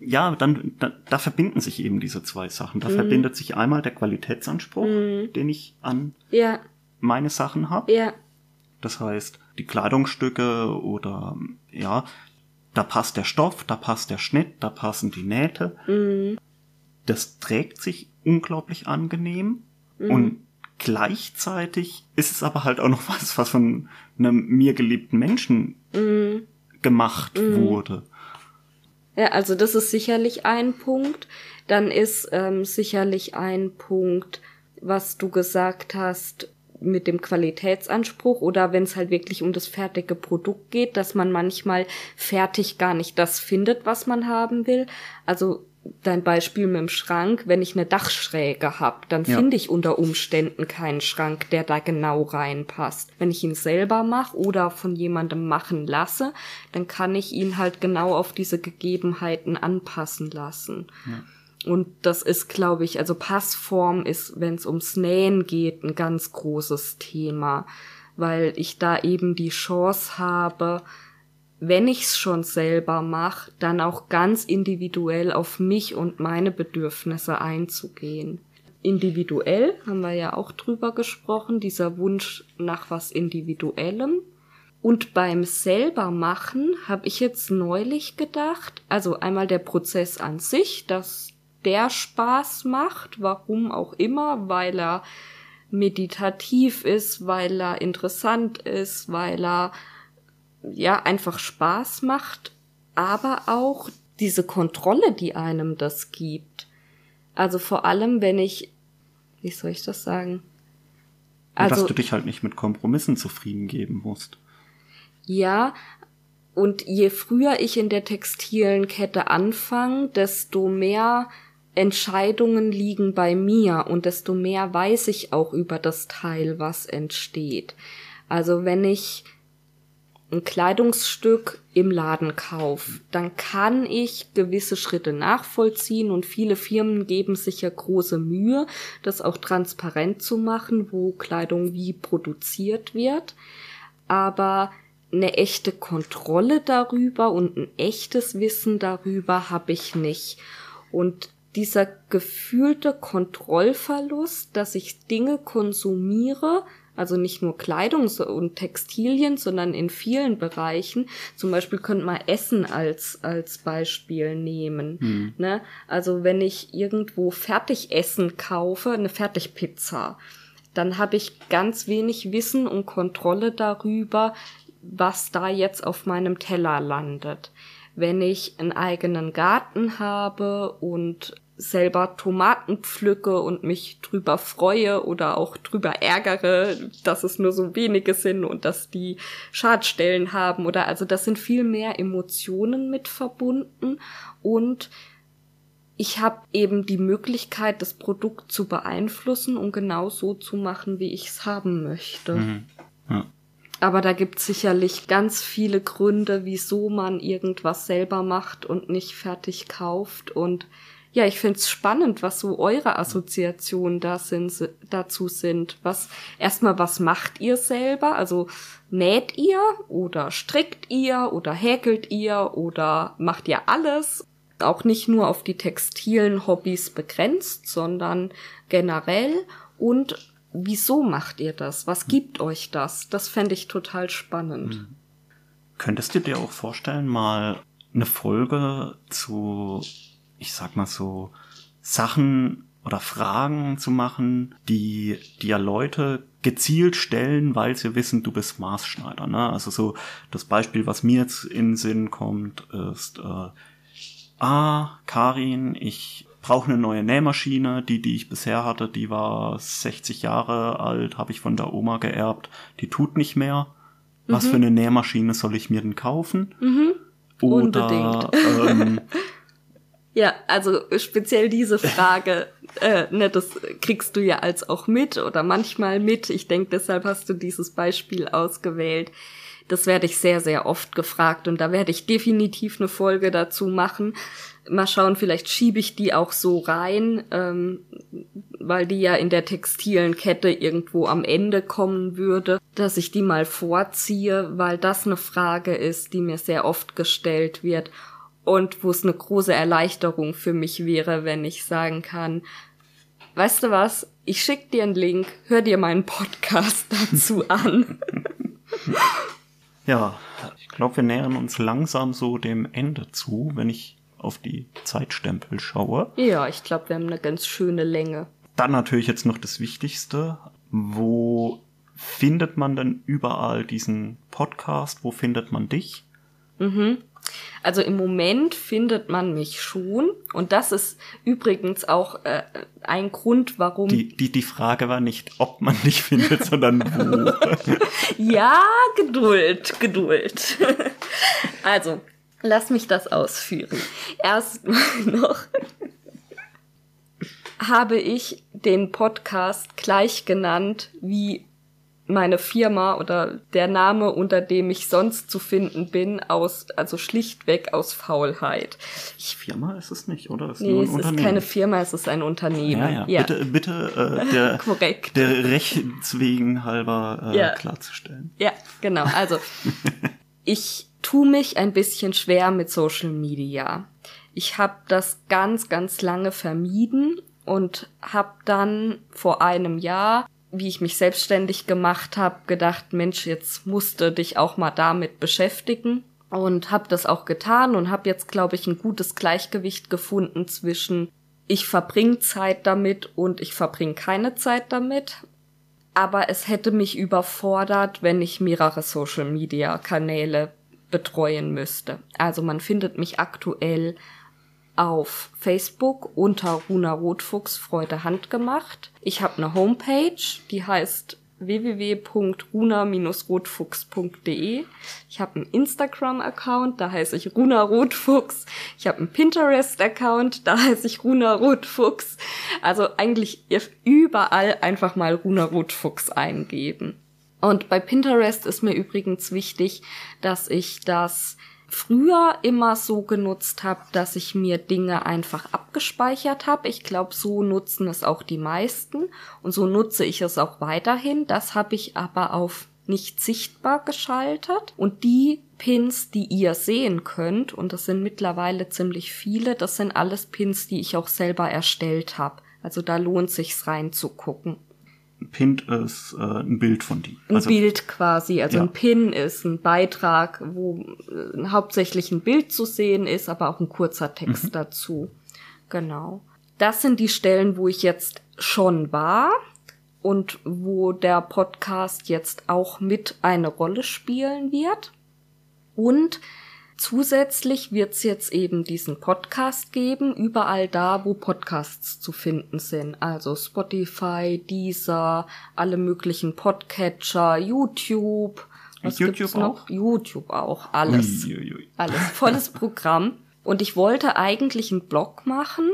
[SPEAKER 1] ja, dann da, da verbinden sich eben diese zwei Sachen. Da mhm. verbindet sich einmal der Qualitätsanspruch, mhm. den ich an ja. meine Sachen habe. Ja. Das heißt, die Kleidungsstücke oder ja, da passt der Stoff, da passt der Schnitt, da passen die Nähte. Mhm das trägt sich unglaublich angenehm mhm. und gleichzeitig ist es aber halt auch noch was, was von einem mir geliebten Menschen mhm. gemacht mhm. wurde.
[SPEAKER 2] Ja, also das ist sicherlich ein Punkt. Dann ist ähm, sicherlich ein Punkt, was du gesagt hast mit dem Qualitätsanspruch oder wenn es halt wirklich um das fertige Produkt geht, dass man manchmal fertig gar nicht das findet, was man haben will. Also dein Beispiel mit dem Schrank, wenn ich eine Dachschräge hab, dann ja. finde ich unter Umständen keinen Schrank, der da genau reinpasst. Wenn ich ihn selber mache oder von jemandem machen lasse, dann kann ich ihn halt genau auf diese Gegebenheiten anpassen lassen. Ja. Und das ist, glaube ich, also Passform ist, wenn es ums Nähen geht, ein ganz großes Thema, weil ich da eben die Chance habe, wenn ich's schon selber mache, dann auch ganz individuell auf mich und meine Bedürfnisse einzugehen. Individuell haben wir ja auch drüber gesprochen, dieser Wunsch nach was Individuellem. Und beim selber machen habe ich jetzt neulich gedacht, also einmal der Prozess an sich, dass der Spaß macht, warum auch immer, weil er meditativ ist, weil er interessant ist, weil er ja einfach Spaß macht, aber auch diese Kontrolle, die einem das gibt. Also vor allem, wenn ich, wie soll ich das sagen?
[SPEAKER 1] Also, dass du dich halt nicht mit Kompromissen zufrieden geben musst.
[SPEAKER 2] Ja, und je früher ich in der textilen Kette anfange, desto mehr Entscheidungen liegen bei mir und desto mehr weiß ich auch über das Teil, was entsteht. Also wenn ich ein Kleidungsstück im Laden kaufe, dann kann ich gewisse Schritte nachvollziehen und viele Firmen geben sich ja große Mühe, das auch transparent zu machen, wo Kleidung wie produziert wird. Aber eine echte Kontrolle darüber und ein echtes Wissen darüber habe ich nicht. Und dieser gefühlte Kontrollverlust, dass ich Dinge konsumiere, also nicht nur Kleidung und Textilien, sondern in vielen Bereichen. Zum Beispiel könnte man Essen als, als Beispiel nehmen. Mhm. Ne? Also wenn ich irgendwo Fertigessen kaufe, eine Fertigpizza, dann habe ich ganz wenig Wissen und Kontrolle darüber, was da jetzt auf meinem Teller landet. Wenn ich einen eigenen Garten habe und selber Tomaten pflücke und mich drüber freue oder auch drüber ärgere, dass es nur so wenige sind und dass die Schadstellen haben oder also das sind viel mehr Emotionen mit verbunden und ich habe eben die Möglichkeit, das Produkt zu beeinflussen und genau so zu machen, wie ich es haben möchte. Mhm. Ja. Aber da gibt es sicherlich ganz viele Gründe, wieso man irgendwas selber macht und nicht fertig kauft und ja, ich find's spannend, was so eure Assoziationen da sind, dazu sind. Was, erstmal, was macht ihr selber? Also, näht ihr oder strickt ihr oder häkelt ihr oder macht ihr alles? Auch nicht nur auf die textilen Hobbys begrenzt, sondern generell. Und wieso macht ihr das? Was gibt euch das? Das fände ich total spannend. Hm.
[SPEAKER 1] Könntest du dir auch vorstellen, mal eine Folge zu ich sag mal so, Sachen oder Fragen zu machen, die, die ja Leute gezielt stellen, weil sie wissen, du bist Maßschneider. Ne? Also so das Beispiel, was mir jetzt in den Sinn kommt, ist, äh, ah, Karin, ich brauche eine neue Nähmaschine. Die, die ich bisher hatte, die war 60 Jahre alt, habe ich von der Oma geerbt. Die tut nicht mehr. Was mhm. für eine Nähmaschine soll ich mir denn kaufen? Mhm. Oder [LAUGHS] ähm,
[SPEAKER 2] Ja, also speziell diese Frage, äh, ne, das kriegst du ja als auch mit oder manchmal mit. Ich denke, deshalb hast du dieses Beispiel ausgewählt. Das werde ich sehr, sehr oft gefragt und da werde ich definitiv eine Folge dazu machen. Mal schauen, vielleicht schiebe ich die auch so rein, ähm, weil die ja in der textilen Kette irgendwo am Ende kommen würde, dass ich die mal vorziehe, weil das eine Frage ist, die mir sehr oft gestellt wird und wo es eine große Erleichterung für mich wäre, wenn ich sagen kann, weißt du was, ich schick dir einen Link, hör dir meinen Podcast [LAUGHS] dazu an.
[SPEAKER 1] ja, ich glaube, wir nähern uns langsam so dem Ende zu, wenn ich auf die Zeitstempel schaue.
[SPEAKER 2] Ja, ich glaube, wir haben eine ganz schöne Länge.
[SPEAKER 1] Dann natürlich jetzt noch das Wichtigste. Wo findet man denn überall diesen Podcast? Wo findet man dich?
[SPEAKER 2] Mhm. Also im Moment findet man mich schon. Und das ist übrigens auch äh, ein Grund, warum.
[SPEAKER 1] Die, die, die Frage war nicht, ob man dich findet, [LAUGHS] sondern wo.
[SPEAKER 2] ja, Geduld, Geduld. [LAUGHS] also, lass mich das ausführen. Erstmal [LAUGHS] noch habe ich den Podcast gleich genannt wie meine Firma oder der Name, unter dem ich sonst zu finden bin, aus, also schlichtweg aus Faulheit.
[SPEAKER 1] Firma ist es nicht, oder?
[SPEAKER 2] Ist nee, es ist keine Firma, es ist ein Unternehmen. Ja,
[SPEAKER 1] ja. ja. Bitte, bitte äh, der, [LAUGHS] Korrekt. der Rechts wegen halber äh, ja. klarzustellen.
[SPEAKER 2] Ja, genau. Also [LAUGHS] ich tu mich ein bisschen schwer mit Social Media. Ich habe das ganz, ganz lange vermieden und habe dann vor einem Jahr wie ich mich selbstständig gemacht habe, gedacht, Mensch, jetzt musste dich auch mal damit beschäftigen und habe das auch getan und habe jetzt, glaube ich, ein gutes Gleichgewicht gefunden zwischen ich verbringe Zeit damit und ich verbringe keine Zeit damit. Aber es hätte mich überfordert, wenn ich mehrere Social-Media-Kanäle betreuen müsste. Also man findet mich aktuell auf Facebook unter Runa Rotfuchs Freude handgemacht. Ich habe eine Homepage, die heißt www.runa-rotfuchs.de. Ich habe einen Instagram-Account, da heiße ich Runa Rotfuchs. Ich habe einen Pinterest-Account, da heiße ich Runa Rotfuchs. Also eigentlich überall einfach mal Runa Rotfuchs eingeben. Und bei Pinterest ist mir übrigens wichtig, dass ich das früher immer so genutzt habe, dass ich mir Dinge einfach abgespeichert habe. Ich glaube, so nutzen es auch die meisten und so nutze ich es auch weiterhin. Das habe ich aber auf nicht sichtbar geschaltet und die Pins, die ihr sehen könnt, und das sind mittlerweile ziemlich viele, das sind alles Pins, die ich auch selber erstellt habe. Also da lohnt sich's reinzugucken.
[SPEAKER 1] Pinned ist äh, ein Bild von dir.
[SPEAKER 2] Also, ein Bild quasi. Also ja. ein Pin ist ein Beitrag, wo äh, hauptsächlich ein Bild zu sehen ist, aber auch ein kurzer Text mhm. dazu. Genau. Das sind die Stellen, wo ich jetzt schon war und wo der Podcast jetzt auch mit eine Rolle spielen wird. Und Zusätzlich wird es jetzt eben diesen Podcast geben, überall da, wo Podcasts zu finden sind. Also Spotify, Deezer, alle möglichen Podcatcher, YouTube.
[SPEAKER 1] Was YouTube noch? Auch?
[SPEAKER 2] YouTube auch. Alles. Uiuiui. Alles. Volles [LAUGHS] Programm. Und ich wollte eigentlich einen Blog machen,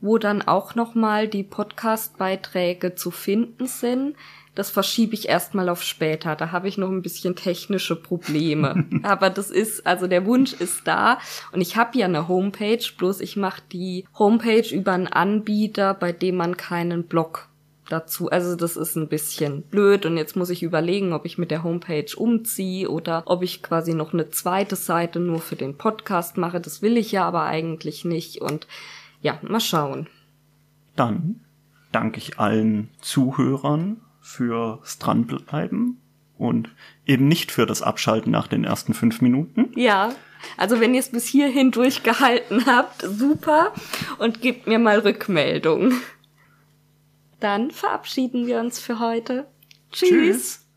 [SPEAKER 2] wo dann auch nochmal die Podcast-Beiträge zu finden sind das verschiebe ich erstmal auf später. Da habe ich noch ein bisschen technische Probleme. [LAUGHS] Aber das ist, also der Wunsch ist da. Und ich habe ja eine Homepage, bloß ich mache die Homepage über einen Anbieter, bei dem man keinen Blog dazu. Also das ist ein bisschen blöd und jetzt muss ich überlegen, ob ich mit der Homepage umziehe oder ob ich quasi noch eine zweite Seite nur für den Podcast mache. Das will ich ja aber eigentlich nicht und ja, mal schauen.
[SPEAKER 1] Dann danke ich allen Zuhörern fürs Dranbleiben und eben nicht für das Abschalten nach den ersten fünf Minuten.
[SPEAKER 2] Ja, also wenn ihr es bis hierhin durchgehalten habt, super und gebt mir mal Rückmeldung. Dann verabschieden wir uns für heute. Tschüss. Tschüss.